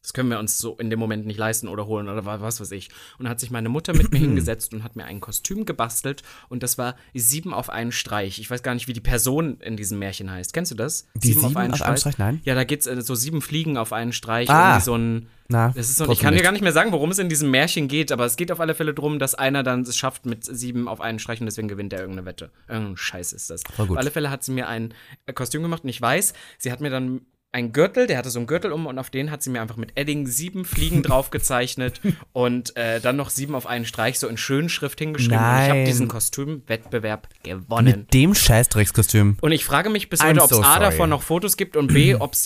das können wir uns so in dem Moment nicht leisten oder holen oder wa- was weiß ich. Und dann hat sich meine Mutter mit mir [clears throat] hingesetzt und hat mir ein Kostüm gebastelt und das war sieben auf einen Streich. Ich weiß gar nicht, wie die Person in diesem Märchen heißt. Kennst du das? Die sieben auf einen Streich? Nein. Ja, da geht's äh, so sieben Fliegen auf einen Streich. Ah. So ein. Na, Das ist so, ich kann dir gar nicht mehr sagen, worum es in diesem Märchen geht, aber es geht auf alle Fälle darum, dass einer dann es schafft mit sieben auf einen Streich und deswegen gewinnt er irgendeine Wette. Irgendein Scheiß ist das. Auf alle Fälle hat sie mir ein äh, Kostüm gemacht und ich weiß, sie hat mir dann ein Gürtel, der hatte so einen Gürtel um und auf den hat sie mir einfach mit Edding sieben Fliegen [laughs] drauf gezeichnet und äh, dann noch sieben auf einen Streich so in schönen Schrift hingeschrieben. Und ich habe Nein. diesen Kostümwettbewerb gewonnen. Mit dem Scheißdreckskostüm. Und ich frage mich bis I'm heute, ob es so A sorry. davon noch Fotos gibt und B, [clears throat] ob es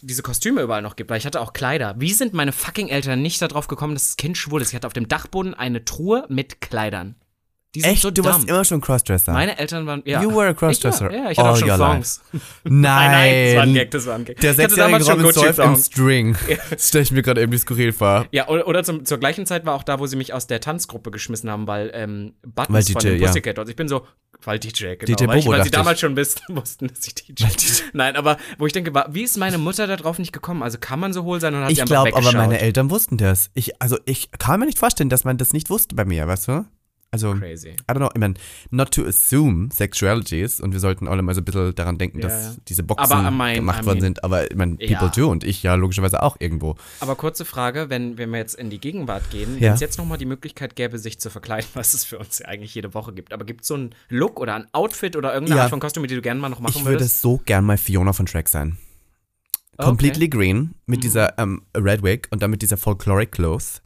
diese Kostüme überall noch gibt, weil ich hatte auch Kleider. Wie sind meine fucking Eltern nicht darauf gekommen, dass das Kind schwul ist? Ich hatte auf dem Dachboden eine Truhe mit Kleidern. Die sind Echt? so du dumm. warst immer schon Crossdresser. Meine Eltern waren, ja. You were a crossdresser Ich, ja, ja, ich hatte auch schon Songs. [laughs] Nein. nein, das war ein Gag, das war ein Gag. Der Ich sechsjährige Robin Solf im. String. [laughs] Das stelle ich mir gerade irgendwie skurril vor. Ja, oder, oder zum, zur gleichen Zeit war auch da, wo sie mich aus der Tanzgruppe geschmissen haben, weil ähm, Buttons Weil von DJ, den ja. Pussycat Dolls. Ich bin so, weil DJ, genau. DJ weil, ich, weil sie damals ich. schon wissen, [laughs] wussten, dass ich DJ Nein, aber wo ich denke, wie ist meine Mutter da drauf nicht gekommen? Also kann man so hohl sein und hat Ich sie einfach glaube aber, weggeschaut? meine Eltern wussten das. Ich, also ich kann mir nicht vorstellen, dass man das nicht wusste bei mir, weißt du? Also, Crazy. I don't know, ich meine, not to assume sexualities und wir sollten alle mal so ein bisschen daran denken, Ja, dass ja. diese Boxen Aber, I mean- gemacht I worden mean- sind, aber ich meine, Ja. people do und ich ja logischerweise auch irgendwo. Aber kurze Frage, wenn, wenn wir jetzt in die Gegenwart gehen, Ja. wenn es jetzt nochmal die Möglichkeit gäbe, sich zu verkleiden, [laughs] was es für uns ja eigentlich jede Woche gibt, aber gibt es so einen Look oder ein Outfit oder irgendeine Ja. Art von Kostüm, die du gerne mal noch machen Ich würde würdest? so gern mal Fiona von Shrek sein. Okay. Completely green mit Mhm. dieser ähm, Red Wig und dann mit dieser Folkloric Cloth.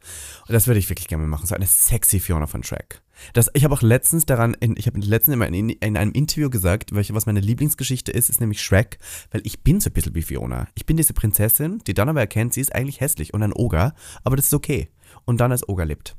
Und das würde ich wirklich gerne mal machen. So eine sexy Fiona von Shrek. Das, ich habe auch letztens daran, in, ich habe letztens in, in, in einem Interview gesagt, welche, was meine Lieblingsgeschichte ist, ist nämlich Shrek, weil ich bin so ein bisschen wie Fiona. Ich bin diese Prinzessin, die dann aber erkennt, sie ist eigentlich hässlich und ein Oger, aber das ist okay. Und dann als Oger lebt.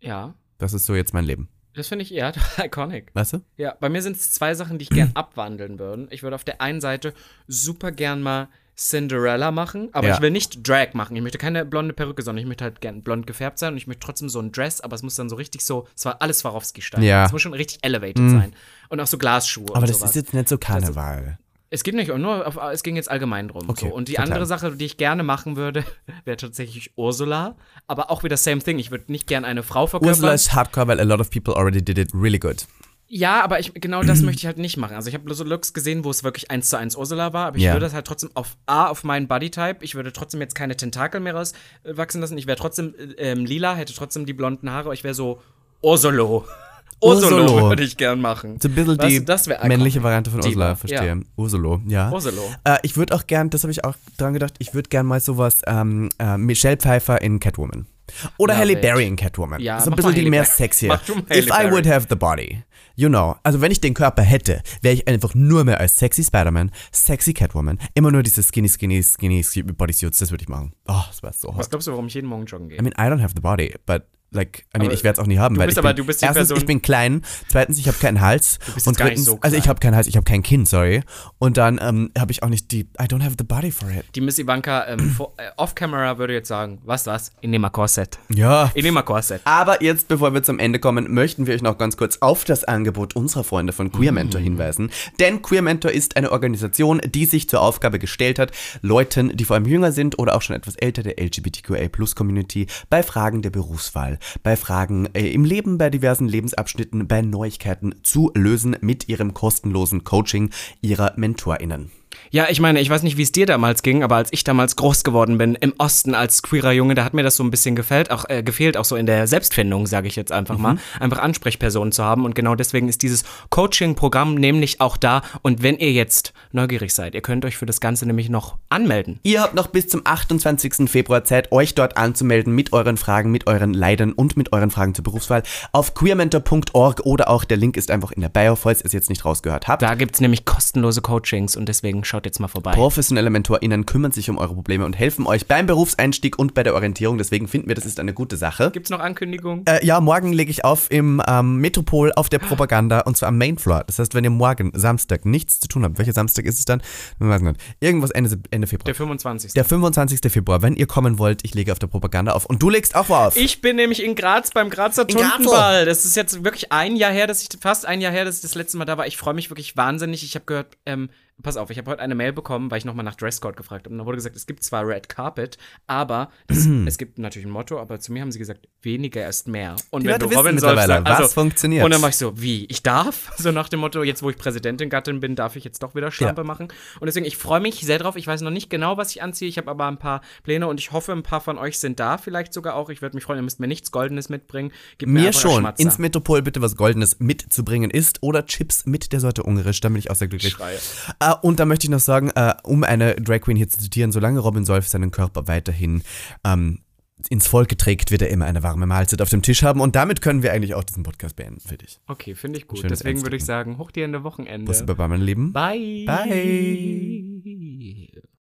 Ja, Das ist so jetzt mein Leben. das finde ich eher [laughs] iconic. Weißt du? Ja, bei mir sind es zwei Sachen, die ich gern abwandeln würde. Ich würde auf der einen Seite super gern mal Cinderella machen, aber Ja. ich will nicht Drag machen. Ich möchte keine blonde Perücke, sondern ich möchte halt gern blond gefärbt sein und ich möchte trotzdem so ein Dress, aber es muss dann so richtig so, es war alles Swarovski-Stein. Ja. Es muss schon richtig elevated sein. Und auch so Glasschuhe Aber das sowas. ist jetzt nicht so Karneval. Es geht nicht, nur auf, es ging jetzt allgemein drum. Okay, so. Und die verzeihung. andere Sache, die ich gerne machen würde, [laughs] wäre tatsächlich Ursula. Aber auch wieder same thing. Ich würde nicht gern eine Frau verkörpern. Ursula ist hardcore, weil a lot of people already did it really good. Ja, aber ich, genau das möchte [clears throat] ich halt nicht machen. Also ich habe so Looks gesehen, wo es wirklich eins zu eins Ursula war, aber ich Ja. würde das halt trotzdem auf A, auf meinen Bodytype, ich würde trotzdem jetzt keine Tentakel mehr rauswachsen lassen. Ich wäre trotzdem äh, ähm, lila, hätte trotzdem die blonden Haare, ich wäre so Ursolo. [laughs] Ursolo Ursolo. würde ich gern machen. So ein bisschen Weißt die du, männliche. Variante von Ursula, verstehe. ja. Ursolo, ja. Ursolo. Äh, ich würde auch gern, das habe ich auch dran gedacht, ich würde gern mal sowas, ähm, äh, Michelle Pfeiffer in Catwoman. Oder Love Halle. Berry in Catwoman. Ja, so ein bisschen die Halle mehr Halle If I would have the body. You know. Also wenn ich den Körper hätte, wäre ich einfach nur mehr als sexy Spider-Man, sexy Catwoman, immer nur diese skinny, skinny, skinny, skinny Bodysuits, das würde ich machen. Oh, das wäre so hot. Was glaubst du, warum ich jeden Morgen joggen gehe? I mean, I don't have the body, but like, I mean, Aber ich werde es auch nie haben, du weil bist ich aber- bin, du bist die erstens, Person- ich bin klein, zweitens, ich habe keinen Hals und drittens, so also ich habe keinen Hals, ich habe kein Kinn, sorry, und dann ähm, habe ich auch nicht die, I don't have the body for it. Die Miss Ivanka ähm, äh, off-camera würde jetzt sagen, was, was? Ich nehme mal Korsett. Ja. Ich nehme mal Korsett. Aber jetzt, bevor wir zum Ende kommen, möchten wir euch noch ganz kurz auf das Angebot unserer Freunde von Queer Mentor hinweisen. Denn Queer Mentor ist eine Organisation, die sich zur Aufgabe gestellt hat, Leuten, die vor allem jünger sind oder auch schon etwas älter der LGBTQA-Plus-Community, bei Fragen der Berufswahl, bei Fragen äh, im Leben, bei diversen Lebensabschnitten, bei Neuigkeiten zu lösen mit ihrem kostenlosen Coaching ihrer MentorInnen. Ja, ich meine, ich weiß nicht, wie es dir damals ging, aber als ich damals groß geworden bin im Osten als queerer Junge, da hat mir das so ein bisschen gefällt, auch äh, gefehlt, auch so in der Selbstfindung, sage ich jetzt einfach mal, einfach Ansprechpersonen zu haben und genau deswegen ist dieses Coaching-Programm nämlich auch da und wenn ihr jetzt neugierig seid, ihr könnt euch für das Ganze nämlich noch anmelden. Ihr habt noch bis zum 28. Februar Zeit, euch dort anzumelden mit euren Fragen, mit euren Leiden und mit euren Fragen zur Berufswahl auf queermentor.org oder auch der Link ist einfach in der Bio, falls ihr es jetzt nicht rausgehört habt. Da gibt's nämlich kostenlose Coachings und deswegen schaut jetzt mal vorbei. Professionelle MentorInnen kümmern sich um eure Probleme und helfen euch beim Berufseinstieg und bei der Orientierung. Deswegen finden wir, das ist eine gute Sache. Gibt's noch Ankündigungen? Äh, ja, morgen lege ich auf im ähm, Metropol auf der Propaganda und zwar am Mainfloor. Das heißt, wenn ihr morgen Samstag nichts zu tun habt, welcher Samstag ist es dann? Ich weiß nicht. Irgendwas Ende, Ende Februar. Der 25. Der 25. Februar, wenn ihr kommen wollt, ich lege auf der Propaganda auf. Und du legst auch auf. Ich bin nämlich in Graz beim Grazer. Tuntenball. Das ist jetzt wirklich ein Jahr her, dass ich fast ein Jahr her, dass ich das letzte Mal da war. Ich freue mich wirklich wahnsinnig. Ich habe gehört, ähm, pass auf, ich habe heute eine Mail bekommen, weil ich nochmal nach Dresscode gefragt habe. Und da wurde gesagt, es gibt zwar Red Carpet, aber das, es gibt natürlich ein Motto, aber zu mir haben sie gesagt, weniger ist mehr. Und Die wenn Leute du Robin sagst, also, was funktioniert. Und dann war ich so, wie, ich darf? [laughs] So nach dem Motto, jetzt wo ich Präsidentin Gattin bin, darf ich jetzt doch wieder Schlampe Ja. machen. Und deswegen, ich freue mich sehr drauf. Ich weiß noch nicht genau, was ich anziehe. Ich habe aber ein paar Pläne und ich hoffe, ein paar von euch sind da vielleicht sogar auch. Ich würde mich freuen, ihr müsst mir nichts Goldenes mitbringen. Gebt Mir einfach schon. Ins Metropol bitte was Goldenes mitzubringen ist oder Chips mit der Sorte ungarisch, dann bin ich auch sehr glücklich. Schreie. Ah, und da möchte ich noch sagen, äh, um eine Drag Queen hier zu zitieren, solange Robin Solf seinen Körper weiterhin ähm, ins Volk trägt, wird er immer eine warme Mahlzeit auf dem Tisch haben. Und damit können wir eigentlich auch diesen Podcast beenden, finde ich. Okay, finde ich gut. Schönes Deswegen würde ich sagen, hoch dir in der Wochenende. Baba, mein Lieben. Bye. Bye.